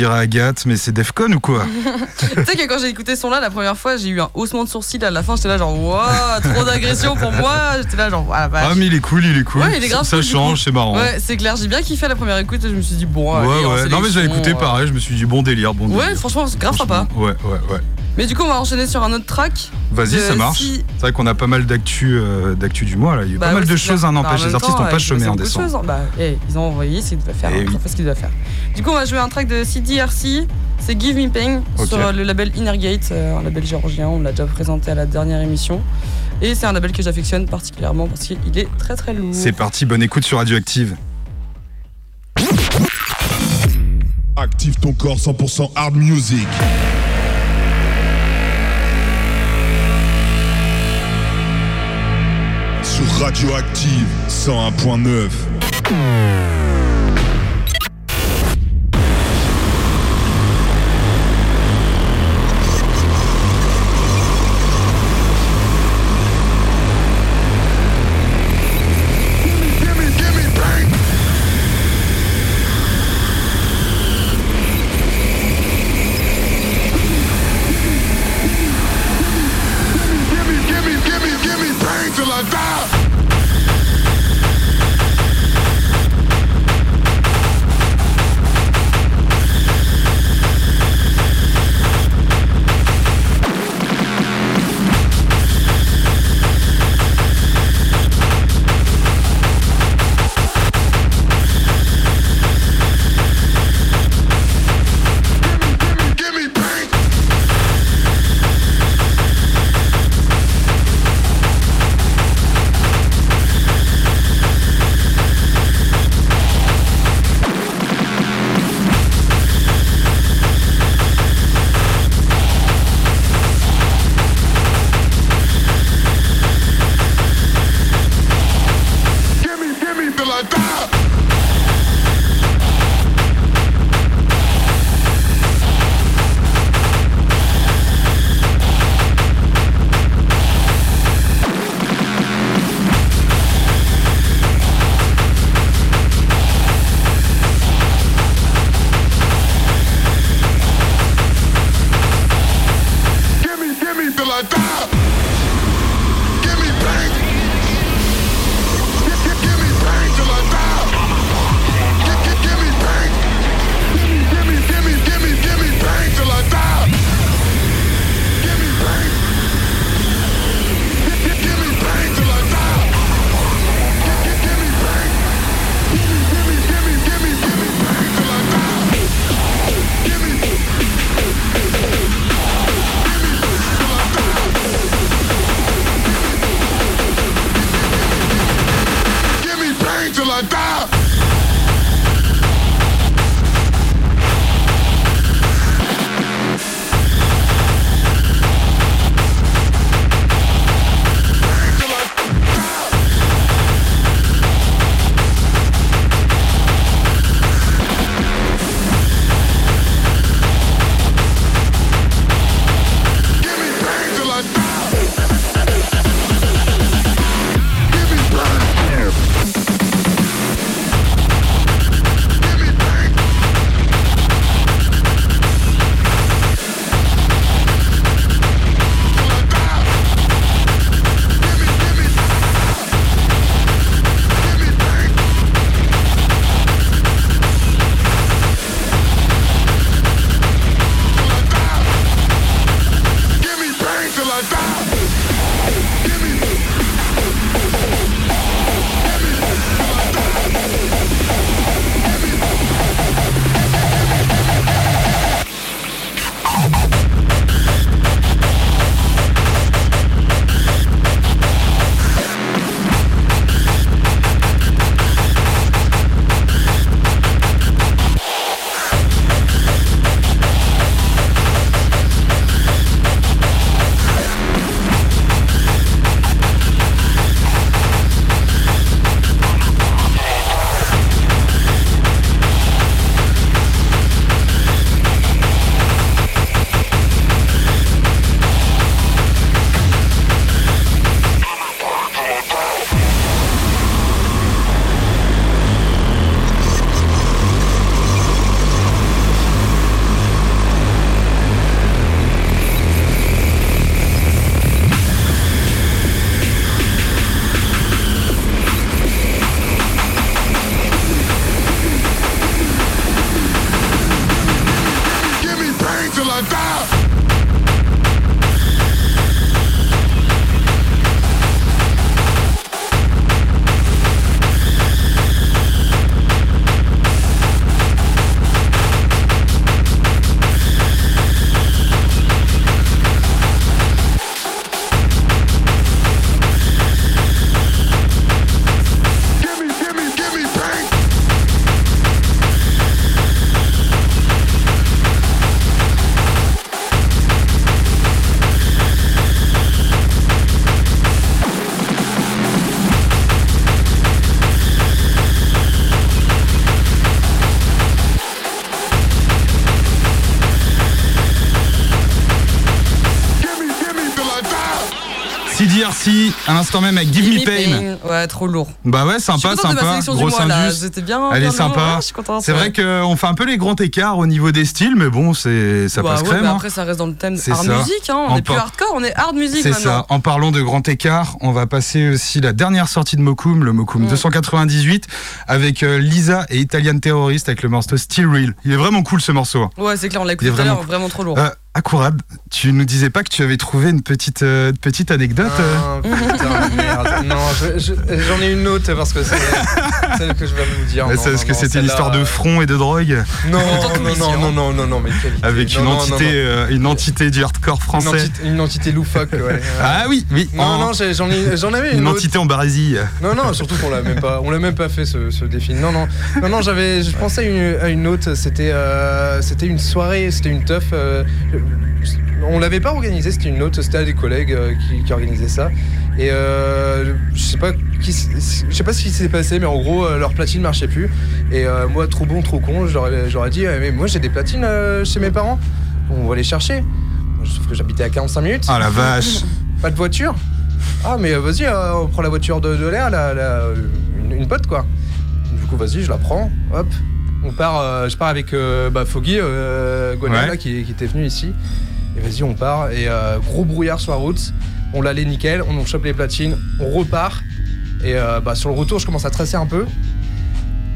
Dirait Agathe, mais c'est Defcon ou quoi [LAUGHS] tu sais que quand j'ai écouté ce son-là, la première fois, j'ai eu un haussement de sourcil à la fin. J'étais là, genre, waouh, trop d'agression pour moi. J'étais là, genre, voilà, Ah mais il est cool, il est cool. Ouais, il est grave ça change, c'est marrant. Ouais, c'est clair, j'ai bien kiffé la première écoute et je me suis dit, bon, Ouais, allez, ouais. Non mais j'avais sélection, écouté euh, pareil, je me suis dit bon délire, bon Ouais, délire. franchement, grave sympa. Ouais, ouais, ouais. Mais du coup, on va enchaîner sur un autre track. Vas-y, de ça marche. Si- C'est vrai qu'on a pas mal d'actu euh, d'actu du mois là. Il y a eu Bah pas mal de choses, hein, Bah, n'empêche. en Les artistes n'ont pas euh, chômé en décembre. hein. Bah, ils ont envoyé ce qu'ils devaient faire. Eh hein. Ils ont oui. fait ce qu'ils devaient faire. Du coup, on va jouer un track de CDRC. C'est Give Me Pain sur le label Innergate, euh, un label géorgien. On l'a déjà présenté à la dernière émission. Et c'est un label que j'affectionne particulièrement parce qu'il est très très lourd. C'est parti, bonne écoute sur Radioactive. Active ton corps 100% hard music. Sur Radioactive 101.9. l'instant même avec Give Me Give Pain. Ouais, trop lourd. Bah ouais, sympa, sympa. sélection du Gros mois là. indus. J'étais bien. Elle est sympa. C'est vrai qu'on fait un peu les grands écarts au niveau des styles, mais bon, c'est ça Bah passe ouais, crème. hein. après, ça reste dans le thème C'est hard ça. music. Hein. On est plus hardcore, on est hard music C'est ça. En parlant de grand écart, on va passer aussi la dernière sortie de Mokum, le Mokum Mm. 298, avec euh, Lisa et Italian Terrorist avec le morceau Still Real. Il est vraiment cool ce morceau. hein. Ouais, c'est clair, on l'a écouté tout à vraiment l'heure, vraiment trop lourd. Euh, Akourad, tu nous disais pas que tu avais trouvé une petite, euh, petite anecdote Ah, putain, merde. Non, je- je- j'en ai une parce que c'est [LAUGHS] celle que je vais vous dire. Non, que c'était une histoire de front et de drogue Non, non, non, non, non, non, non, mais quelle idée. avec une entité, non, non. euh, une entité du hardcore Une français. entité, une entité loufoque, ouais. [LAUGHS] Ah oui, oui. Non, non, j'ai- j'en ai- j'en avais une, une autre. entité en barésie. Non, non, surtout qu'on l'a même pas, on l'a même pas fait ce, ce défi. Non, non, non, non, j'avais, je pensais à une, à une autre. C'était, euh, c'était une soirée, c'était une teuf. euh, on l'avait pas organisé, c'était une autre. C'était à des collègues euh, qui, qui organisaient ça. Et euh, je sais pas, qui, je sais pas ce qui s'est passé, mais en gros, euh, leur platine marchait plus. Et euh, moi, trop bon, trop con, j'aurais, dit, eh, mais moi j'ai des platines euh, chez mes parents. On va les chercher. Sauf que j'habitais à 45 minutes. Ah la vache. Pas de voiture Ah mais vas-y, on prend la voiture de, de l'air, la, la- une, une pote quoi. Du coup vas-y, je la prends, hop. On part, euh, je pars avec euh, bah, Foggy, euh, Ouais. qui, qui était venu ici. Et vas-y, on part. Et gros brouillard sur la route. On l'allait nickel, on chope les platines, on repart. Et euh, bah, sur le retour, je commence à tracer un peu.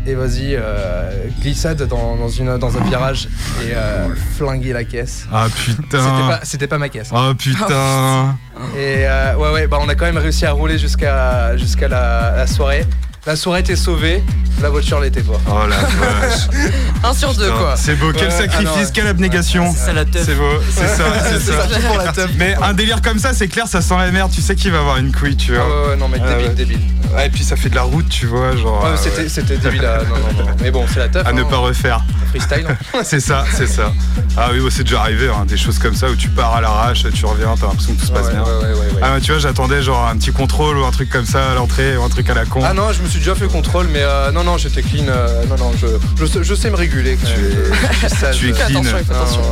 Et vas-y, euh, glissade dans, dans une, dans un virage et euh, flinguer la caisse. Ah putain. c'était pas ma caisse. Oh putain. Et euh, ouais, ouais, bah on a quand même réussi à rouler jusqu'à jusqu'à la, la soirée. La soirée était sauvée, la voiture l'était pas. Oh la vache. [LAUGHS] Un sur deux, Putain, quoi. C'est beau, quel Ouais, sacrifice, ah non, ouais. quelle abnégation. C'est ça la teuf. C'est beau, c'est ça, [LAUGHS] c'est ça. ça, pour la teuf. Mais un délire comme ça, c'est clair, ça sent la merde. Tu sais qu'il va avoir une couille, tu Ah vois. ouais, ouais, non mais Ah débile, ouais. débile. Ouais, et puis ça fait de la route, tu vois, genre. Ouais, euh, c'était, ouais. c'était débile. à- Non, non, non. Mais bon, c'est la teuf. À ne hein. pas refaire. Freestyle. hein. [LAUGHS] C'est ça, c'est ça. Ah oui, c'est déjà arrivé, hein, des choses comme ça où tu pars à l'arrache, tu reviens, t'as l'impression que tout se passe ouais, bien. ouais, ouais, ouais, ouais. Ah, mais tu vois, j'attendais genre un petit contrôle ou un truc comme ça à l'entrée, ou un truc à la con. Ah non, je me suis déjà fait contrôle, mais euh, non, non, j'étais clean. euh, non, non, je, je, sais- je sais me réguler. quand Tu même. es- Je- sage. tu es Fais clean. attention, attention.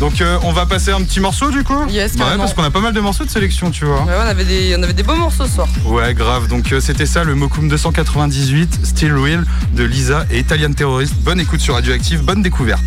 Donc euh, on va passer un petit morceau du coup Yes, Ouais, parce qu'on a pas mal de morceaux de sélection, tu vois. Ouais, on, avait des, on avait des beaux morceaux ce soir. Ouais, grave. Donc euh, c'était ça le Mokum 298, Still Real de Lisa et Italian Terrorist. Bonne écoute sur Radioactive, bonne découverte.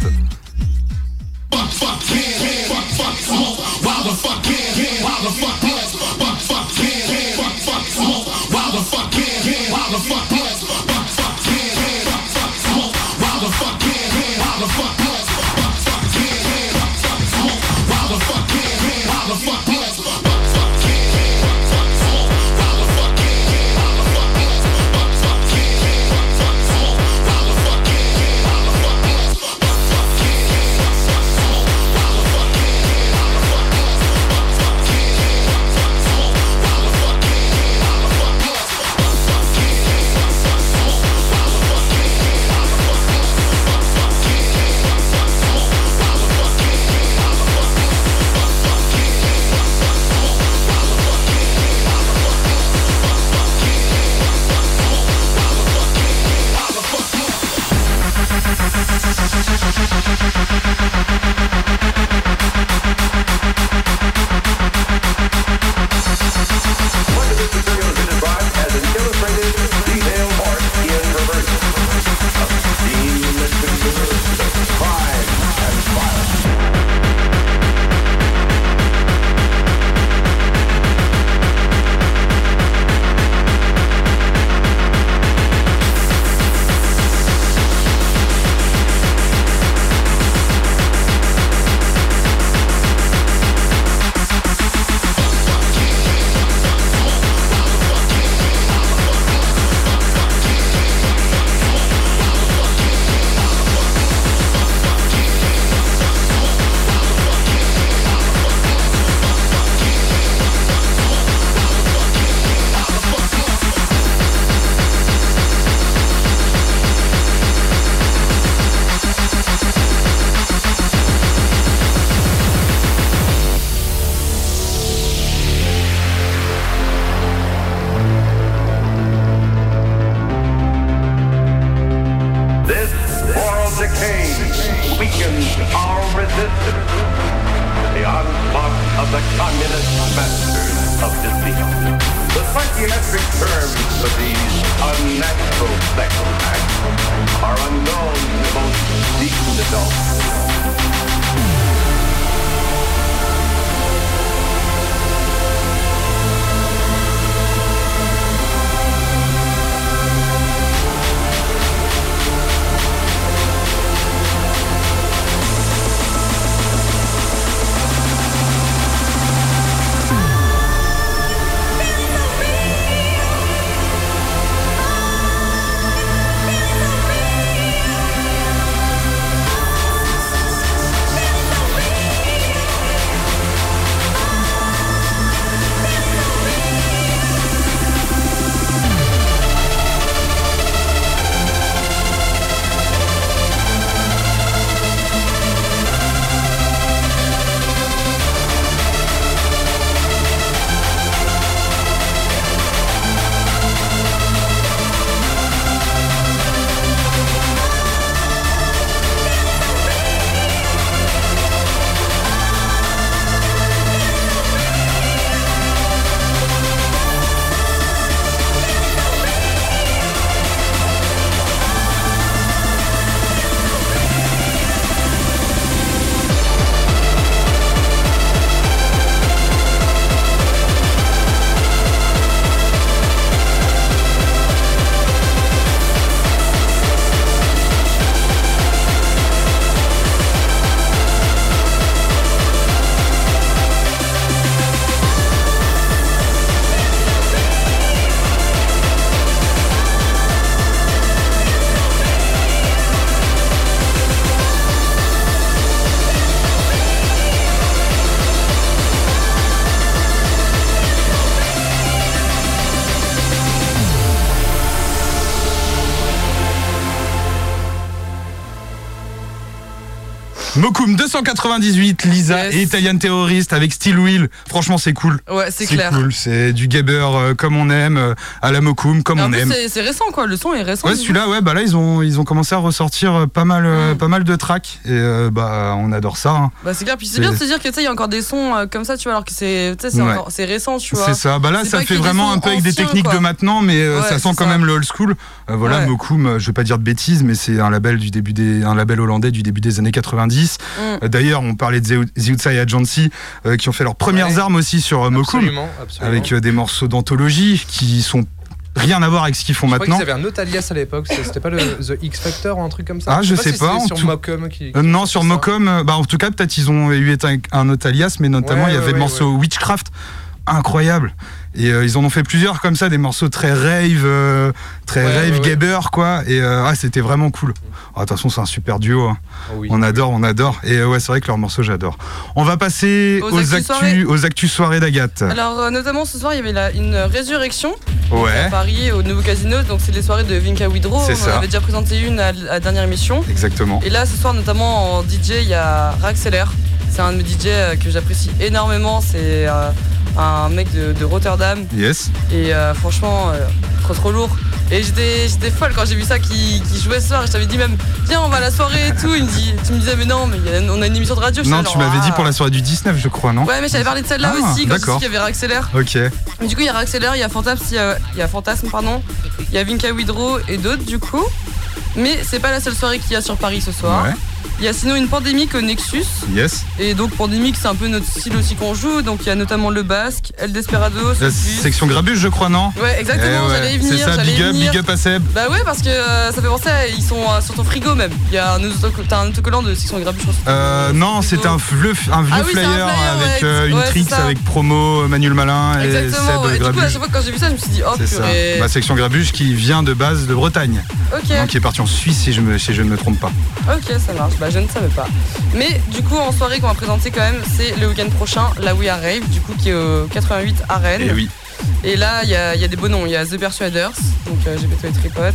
298, Lisa Yes. et Italian Terrorist avec Steel Wheel. Franchement, c'est cool. Ouais, c'est clair. cool. C'est du Gabber euh, comme on aime, euh, à la Mokum comme en on aime. c'est- récent quoi, le son est récent. Ouais, celui-là, ouais, bah là, ils ont, ils ont commencé à ressortir euh, pas mal, Mm. pas mal de tracks et euh, bah, on adore ça. hein. Bah c'est clair, puis c'est bien de se dire que tu sais, il y a encore des sons comme ça, tu vois, alors que c'est Ouais. récent, tu vois. C'est ça. Bah là, ça fait vraiment un peu avec des techniques quoi. de maintenant, mais Ouais, ça sent quand ça. même le old school. Voilà, euh, je vais pas dire de bêtises, mais c'est un label du début des, un label hollandais du début des années 90. Mm. On parlait de The Outside Agency, euh, qui ont fait leurs premières Ouais. armes aussi sur euh, Mokum, Absolument, absolument. avec euh, des morceaux d'anthologie qui sont rien à voir avec ce qu'ils font Je crois maintenant. qu'ils avaient un autre alias à l'époque, c'était pas le [LAUGHS] The X Factor ou un truc comme ça Ah, je sais pas, en sur tout- Mokum qui. Euh, non, sur. Mocom, bah en tout cas, peut-être ils ont eu un, un autre alias, mais notamment Ouais, il y ouais, avait le ouais, morceau Witchcraft, incroyable. Et euh, ils en ont fait plusieurs comme ça, des morceaux très rave, euh, très Ouais, rave ouais, ouais. gabber, quoi. Et euh, ah, c'était vraiment cool. Ah, De toute façon, c'est un super duo. hein. Oh oui. On adore, on adore. Et euh, ouais, c'est vrai que leurs morceaux, j'adore. On va passer Aux aux, actus actus, soirées. aux actus soirées d'Agathe. Alors euh, notamment ce soir il y avait la- une résurrection à Paris au nouveau casino, donc c'est les soirées de Vinka Widrow. C'est On ça. avait déjà présenté une à, la dernière émission. exactement. Et là ce soir notamment en DJ il y a Raxeler. C'est un de mes DJ que j'apprécie énormément. C'est euh, un mec de, de Rotterdam Yes. et euh, franchement euh, trop trop lourd. Et j'étais folle quand j'ai vu ça qui, qui jouait ce soir. Je t'avais dit même viens on va à la soirée et tout. Il me dit, tu me disais mais non mais il y a- on a une émission de radio. Non, tu m'avais dit ah. pour la soirée du 19, je crois, non? Ouais mais j'avais parlé de celle-là Ah, aussi quand j'ai dit qu'il y avait Raxeler. Ok. Mais du coup, il y a Raxeler, il y a Fantasme, il y a, il y a Fantasme, pardon, il y a Vinka Widrow et d'autres du coup. Mais c'est pas la seule soirée qu'il y a sur Paris ce soir. Ouais. Il y a sinon une pandémique au Nexus. Yes. Et donc pandémique, c'est un peu notre style aussi qu'on joue. Donc il y a notamment le Basque, El Desperado, La section Grabuge, je crois, non Ouais, exactement, Eh ouais, j'allais y venir. C'est ça, big up, big up à Seb. Bah ouais, parce que euh, ça fait penser à. Ils sont euh, sur ton frigo même. Il y a un, t'as un autocollant de section Grabuge. Euh, non, c'était un vieux, un vieux Ah oui, c'est un flyer, avec ouais, euh, une trix avec promo, Manuel Malin et Exactement, Seb ouais. Du coup, à chaque fois quand j'ai vu ça, je me suis dit, oh C'est ça. purée. Ma section Grabuge qui vient de base de Bretagne. ok. Donc qui est parti en Suisse si je, me, si je ne me trompe pas. Ok, ça marche. Bah, je ne savais pas. Mais du coup, en soirée qu'on va présenter quand même, c'est le week-end prochain, la We Are Rave, du coup, qui est au 88 à Rennes. Et oui. Et là, il y, y a des beaux noms. Il y a The Persuaders, donc euh, GPTO et Tripod.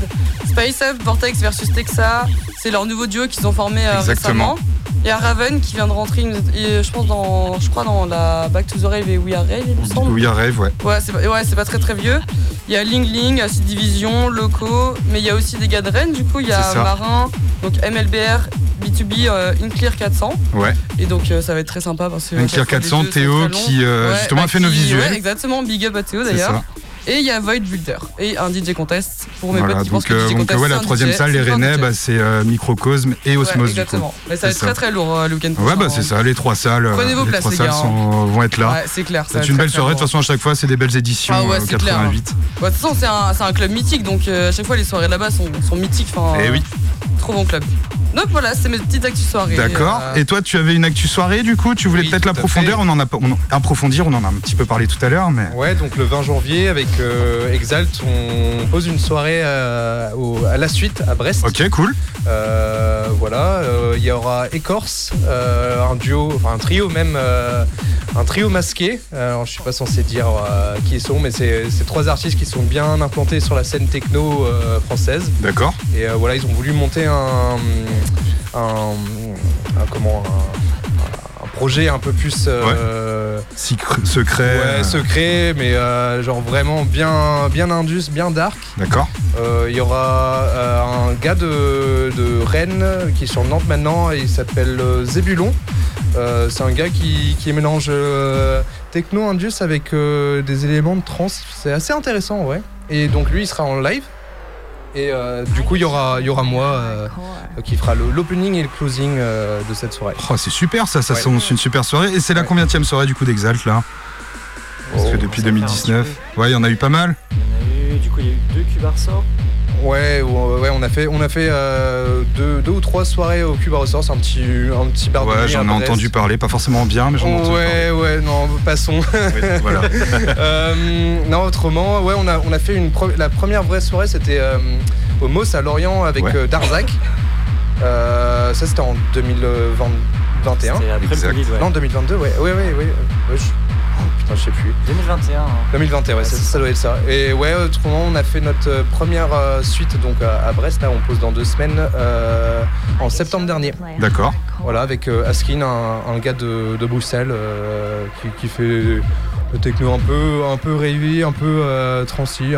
Space Up, Vortex versus Texa. C'est leur nouveau duo qu'ils ont formé euh, Exactement. récemment. Il y a Raven qui vient de rentrer, et, je pense, dans, je crois, dans la Back to the Rave et We Are Rave, il me semble. Oui, rêve, ouais. Ouais, c'est pas, ouais, c'est pas très très vieux. Il y a Ling Ling, Acid Division, Loco, mais il y a aussi des gars de Rennes, du coup, il y a. Marin, donc MLBR B2B euh, Unclear 400. Ouais. Et donc euh, ça va être très sympa parce que. Fois, 400, les deux sont Théo qui, euh, justement, a fait nos visuels. Ouais, exactement, big up à Théo d'ailleurs. Et il y a Void Builder et un DJ Contest pour mes Voilà, potes qui pensent donc, que euh, DJ donc, Contest ouais, la troisième salle, les Rennais, bah, c'est Microcosme et du exactement. coup. Mais ça va être très très lourd le week-end Ouais, bah c'est hein. ça, les trois salles, Prenez vos les places, trois les salles gars, hein. sont- vont être là. C'est clair. C'est une belle soirée, de toute façon à chaque fois c'est des belles éditions Ah ouais, c'est clair. 88. Ouais, de toute façon, c'est un, club mythique, donc à chaque fois les soirées là-bas sont, sont mythiques. Enfin, Eh oui. Trop bon club. Donc voilà, c'est mes petites actus soirées. D'accord. Euh, Et toi, tu avais une actu soirée, du coup, tu voulais Oui, peut-être l'approfondir. On en a pas, on, approfondir, on en a un petit peu parlé tout à l'heure, mais Ouais, donc le 20 janvier avec euh, Exalt, on pose une soirée euh, au- à la suite à Brest. ok, cool. Euh, voilà, euh, il y aura Écorce, euh, un duo, enfin un trio même, euh, un trio masqué. Alors, je suis pas censé dire euh, qui ils sont, mais c'est c'est trois artistes qui sont bien implantés sur la scène techno euh, française. D'accord. Et euh, voilà, ils ont voulu monter un, un, un- comment un, un projet un peu plus euh, Secret, secret. ouais, secret, mais euh, genre vraiment bien, bien indus, bien dark. D'accord. Euh, Il y aura euh, un gars de, de Rennes qui est sur Nantes maintenant, et il s'appelle euh, Zébulon. Euh, c'est un gars qui, qui mélange euh, techno indus avec euh, des éléments de trance. C'est assez intéressant, ouais. Et donc lui, il sera en live. Et euh, du coup, il y aura, il y aura moi euh, qui fera l'opening et le closing euh, de cette soirée. Oh, c'est super, ça, ça Ouais. une super soirée. Et c'est la Ouais. combienième soirée du coup d'Exalt là? Parce que Oh, depuis ça va faire un 2019, petit ouais, il y en a eu pas mal. Il y en a eu, du coup, il y a eu deux cubes à ressort. Ouais, ouais, ouais, on a fait, on a fait euh, deux, deux ou trois soirées au Cube à ressort. C'est un petit, un petit bar de Ouais, j'en ai entendu parler, pas forcément bien, mais j'en ai entendu Ouais, ouais, non, passons. voilà. [LAUGHS] Euh, non, autrement, ouais, on a, on a fait une la première vraie soirée, c'était euh, au Moss à Lorient avec Ouais. euh, Darzac. Euh, ça, c'était en 2021. C'était après Exact. le Covid, ouais. Non, 2022, ouais, ouais, ouais, ouais. ouais, je- putain, je sais plus. 2021. hein. 2021, ouais, Ouais, ça, doit être ça. Et ouais, autrement, on a fait notre euh, première euh, suite donc à, à Brest. Là, on pose dans deux semaines euh, en septembre dernier. D'accord. Voilà, avec euh, Askin, un, un gars de, de Bruxelles euh, qui, qui fait le techno un peu, un peu rêvé, un peu euh, transi.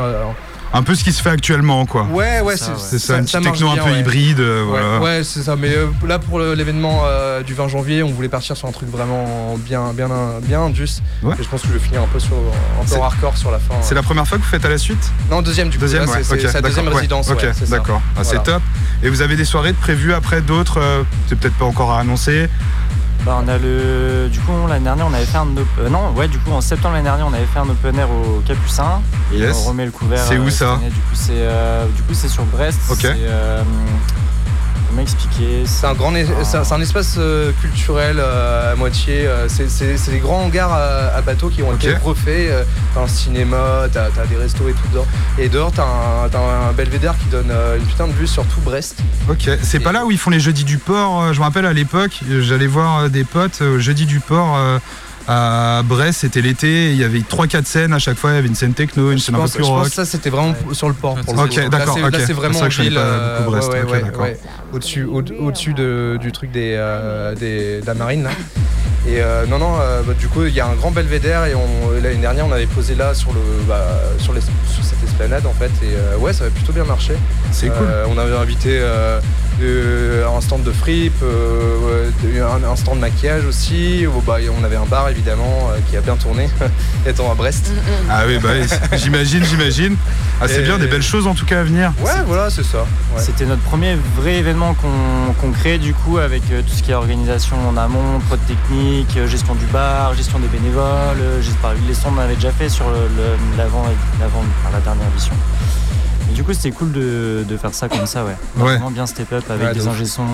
Un peu ce qui se fait actuellement, quoi. Ouais, ouais, C'est ça, ouais. C'est ça, une petite techno un peu ouais. hybride. euh, Ouais, voilà. ouais, c'est ça. Mais euh, là, pour l'événement euh, du 20 janvier, on voulait partir sur un truc vraiment bien, bien, bien indus. Et je pense que je vais finir un peu sur un peu hardcore sur la fin. C'est la première fois que vous faites à la suite? Non, deuxième du coup. Deuxième, c'est ok, c'est sa deuxième résidence. Ok, d'accord. Ah, Voilà. C'est top. Et vous avez des soirées de prévues après d'autres euh, C'est peut-être pas encore à annoncer. Bah, on a le. Du coup, l'année dernière, on avait fait un. op- euh, non, ouais, du coup, en septembre l'année dernière, on avait fait un open air au Capucin. Et Yes. on remet le couvert. C'est où, euh, ça année. Du coup, c'est euh, du coup, c'est sur Brest. Ok. C'est. comment expliquer C'est un grand, Ah. c'est un, espace euh, culturel euh, à moitié. euh, c'est- des grands hangars à, à bateaux qui ont été refaits. euh, T'as un cinéma, t'as as des restos et tout dehors. Et dehors, t'as un, t'as un belvédère qui donne euh, une putain de vue sur tout Brest. Ok. C'est pas là où ils font les jeudis du port. Je me rappelle à l'époque, j'allais voir des potes euh, jeudi du port. À Brest, c'était l'été, il y avait 3-4 scènes à chaque fois, il y avait une scène techno, une Je scène un peu pense, plus je pense rock. que ça, c'était vraiment sur le port. Pour le Ok, coup. Là, d'accord, c'est- Là, ok. c'est vraiment ça que je connais ville, pas euh, ouais, ouais, ouais. Au-dessus, au- au-dessus de- du truc des, euh, des- de la marine. Là. Et euh, non, non, euh, bah, du coup, il y a un grand belvédère et on- l'année dernière, on avait posé là sur, le, bah, sur, les- sur cette esplanade en fait. Et euh, ouais, ça avait plutôt bien marché. C'est cool. On avait invité euh, un stand de fripe, euh, un, un stand de maquillage aussi. Oh, bah, on avait un bar évidemment euh, qui a bien tourné, [LAUGHS] étant à Brest. Ah oui, bah oui, j'imagine, j'imagine. Ah, c'est bien, des belles choses en tout cas à venir. Ouais, voilà, c'est ça. ouais. C'était notre premier vrai événement qu'on qu'on crée du coup avec euh, tout ce qui est organisation en amont, prod technique, gestion du bar, gestion des bénévoles. euh, les stands on avait déjà fait sur le- le- l'avant, la dernière édition. Et du coup c'était cool de, de faire ça comme ça ouais. Ouais. Vraiment bien step up avec Ouais, des ingé son,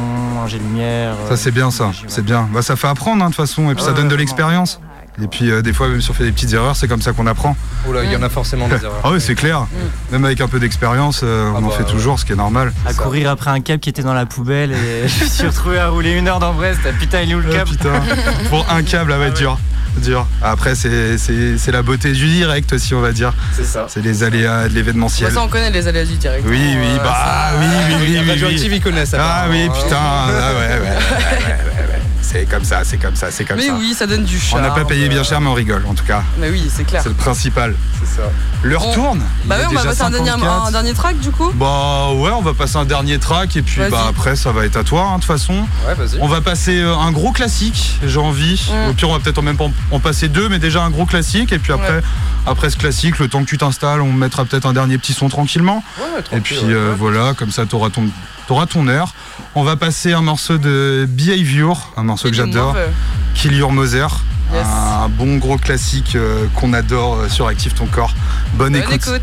ingé lumière. Ça euh, c'est bien ça, c'est bien. Bah, ça fait apprendre hein, de toute façon, et puis ça Ouais, donne de l'expérience. Et puis euh, des fois, même si on fait des petites erreurs, c'est comme ça qu'on apprend. Oula, il y en a forcément des [LAUGHS] erreurs. Ah oui, c'est clair. Même avec un peu d'expérience, euh, on Ah en bah, fait ouais. toujours, ce qui est normal. À ça. courir après un câble qui était dans la poubelle et [LAUGHS] je me suis retrouvé à rouler une heure dans Brest. Ah, Putain il est où le Ah, câble putain, [LAUGHS] pour un câble, ah ouais, dur. Dur. Après, c'est- c'est c'est la beauté du direct aussi, on va dire. C'est ça. C'est les aléas de l'événementiel. ça, on connaît les aléas du direct. Oui, oui, bah ça- oui, oui, oui, oui, Radioactive, ils connaissent ça. Ah oui, putain, ah ouais, ouais, ouais, ouais, ouais, ouais. C'est comme ça, c'est comme ça, c'est comme Mais ça. oui, ça donne du On charme. n'a pas payé bien cher, mais on rigole en tout cas. Mais oui, c'est clair. C'est le principal. C'est ça. L'heure On- tourne. Bah ouais, on va passer un dernier, 54. un dernier track du coup. Bah ouais, on va passer un dernier track et puis bah après ça va être à toi hein, de toute façon. Ouais, vas-y. On va passer euh, un gros classique, j'ai envie. Mm. Au pire, on va peut-être en même pas en- passer deux, mais déjà un gros classique. Et puis après, Ouais. après ce classique, le temps que tu t'installes, on mettra peut-être un dernier petit son tranquillement. Ouais, Et puis ouais. euh, voilà, comme ça, t'auras ton, t'auras ton heure. On va passer un morceau de Behavior, un morceau que j'adore. Kill Your Mother. Yes. Un bon gros classique euh, qu'on adore euh, sur Active ton corps. Bonne, Bonne écoute. écoute.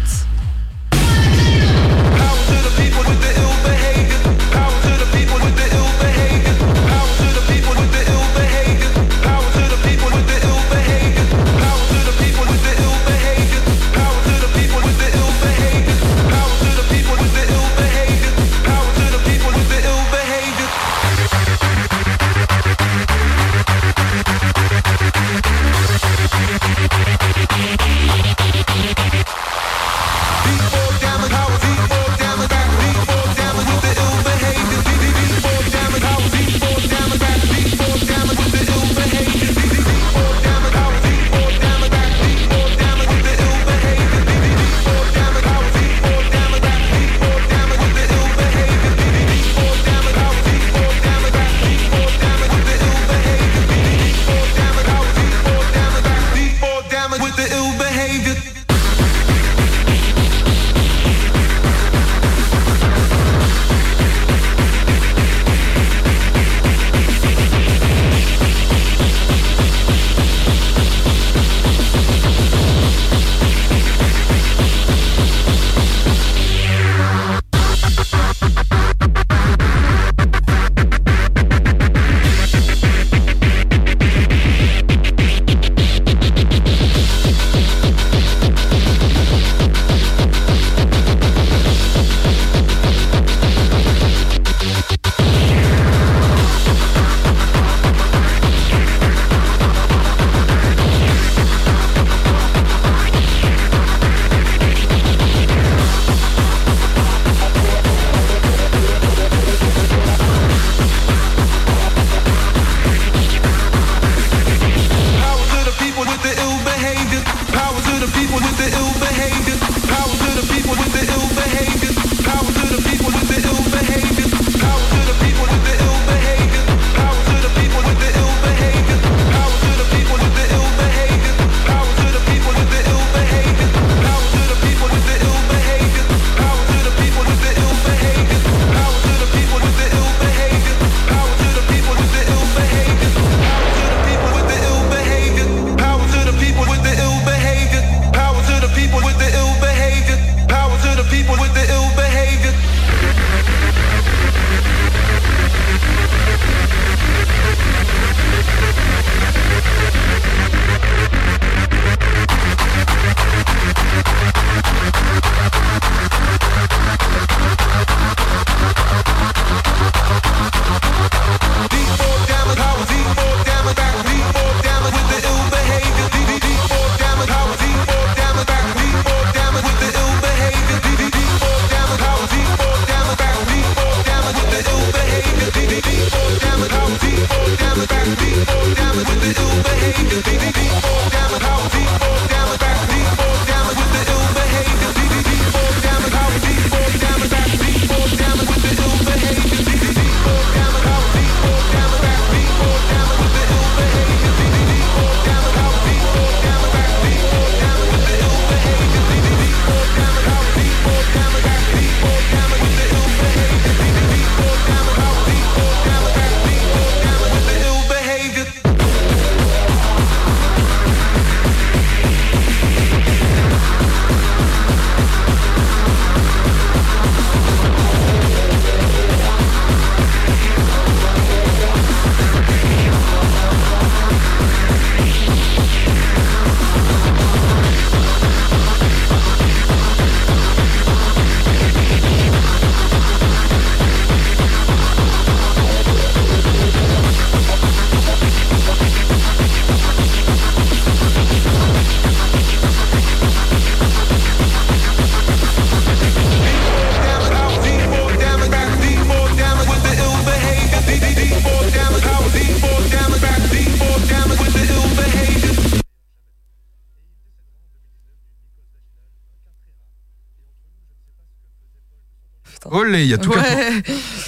Olé, il y a tout qu'à Ouais,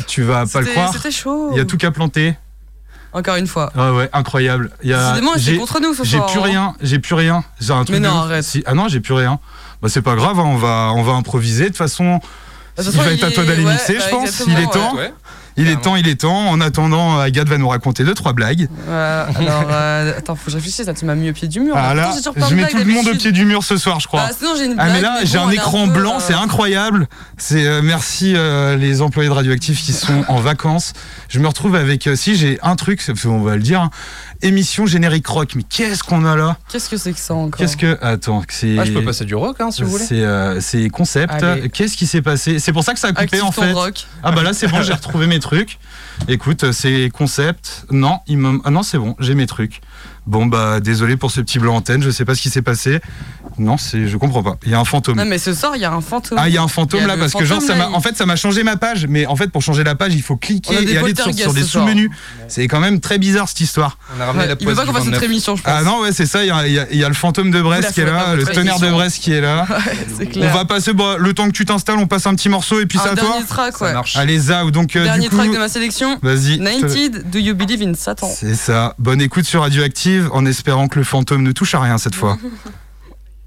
Tu vas pas le croire. c'était chaud. Il y a tout qu'à planter. Encore une fois. Ouais, ouais, incroyable. Il y a- j'ai- contre nous ce J'ai soir. plus hein. rien, j'ai plus rien. J'ai un truc Mais non, arrête. Si- Ah non, j'ai plus rien. Bah c'est pas grave, hein, on va on va improviser. De toute façon, toute il va être à toi est- d'aller ouais, mixer, bah, je pense. exactement, Il est temps. Ouais. Il est temps, il est temps. En attendant, Agathe va nous raconter deux trois blagues. Euh, alors, euh, attends, faut que je réfléchisse. Là, tu m'as mis au pied du mur. Ah là, je mets tout le monde au pied du mur ce soir, je crois. Ah, sinon, j'ai une Ah mais là j'ai bon, un écran peu, blanc, euh, c'est incroyable. C'est euh, merci euh, les employés de Radioactif qui sont en vacances. Je me retrouve avec euh, si j'ai un truc, c'est- on va le dire, hein, émission générique rock. Mais qu'est-ce qu'on a là? Qu'est-ce que c'est que ça encore? Qu'est-ce que attends, c'est Ah, je peux passer du rock hein, si vous voulez. c'est euh, c'est concept. Qu'est-ce qui s'est passé? C'est pour ça que ça a coupé Active en fait. rock. Ah bah là c'est bon, j'ai retrouvé mes trucs. Écoute, c'est concept. Non, il me... ah non c'est bon, j'ai mes trucs. Bon bah désolé pour ce petit blanc antenne, je sais pas ce qui s'est passé. Non, c'est je comprends pas. Il y a un fantôme. Non, mais ce soir, il y a un fantôme. Ah, il y a un fantôme Il y a là parce que genre ça m'a en fait ça m'a changé ma page mais en fait pour changer la page, il faut cliquer et aller sur, des sous-menus. C'est quand même très bizarre cette histoire. On a ramené Ouais, la il veut pas qu'on fasse notre 29. émission, je pense. Ah non, ouais, c'est ça, il y a, il y a- y a le fantôme de Brest qui est là, le tonnerre de. Brest qui est là. [LAUGHS] On va passer bon, le temps que tu t'installes, on passe un petit morceau et puis c'est à toi. dernier track, Ça ouais. Allez, Zao, donc euh, Dernier du coup, track de ma sélection. vas-y. 90 Do You Believe in Satan? C'est ça. Bonne écoute sur Radioactive en espérant que le fantôme ne touche à rien cette fois. [LAUGHS]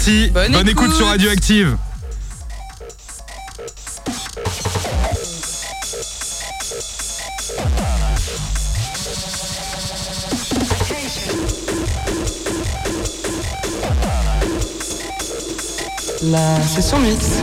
parti. Bonne, écoute. écoute sur Radioactive. La session mix.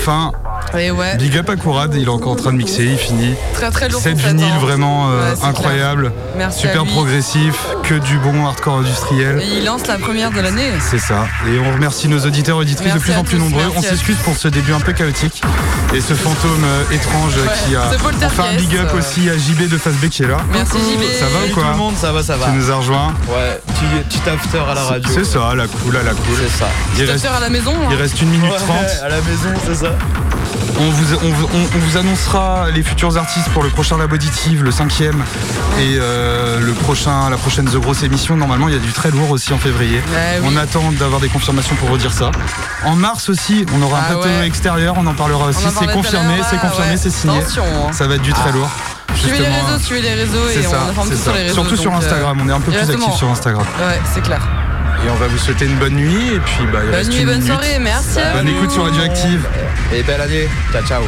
Fin. Big up à Kourad, il est encore en train de mixer, il finit. Très très lourd. Cette vinyle hein. vraiment euh, Ouais, incroyable, clair. Merci à super lui. progressif, que du bon hardcore industriel. Et il lance la première de l'année. C'est ça. Et on remercie nos auditeurs et auditrices de plus en plus tous, nombreux. merci On s'excuse pour ce début un peu chaotique. Et ce fantôme euh, étrange Ouais, qui a. Enfin un big up euh. aussi à JB de Face B qui est là. Merci JB. Ça va ou quoi tout le monde, ça va, ça va. Tu nous as rejoint. Ouais, petit, after à la radio. C'est ça, la cool, à la cool. C'est ça. Il reste, à la maison. il hein. reste une minute trente. à la maison, c'est ça. On vous, on, on- on annoncera les futurs artistes pour le prochain Laboditive, le cinquième, et euh, le prochain, la prochaine The Grosse émission. Normalement, il y a du très lourd aussi en février. Ouais, oui. On attend d'avoir des confirmations pour redire ça. En mars aussi, on aura un Ah plateau ouais. extérieur. On en parlera aussi. C'est confirmé, c'est là, confirmé, ouais. c'est signé. Attention, hein. Ça va être du très lourd. Suivez les réseaux, suivez les réseaux et on ça, informe c'est tout sur les réseaux. Surtout sur euh, Instagram, on est un peu plus actif sur Instagram. Ouais, c'est clair. Et on va vous souhaiter une bonne nuit et puis bah, il Bonne reste nuit, une bonne minute. soirée, merci à Bonne écoute sur Radioactive. Et belle année. Ciao, ciao.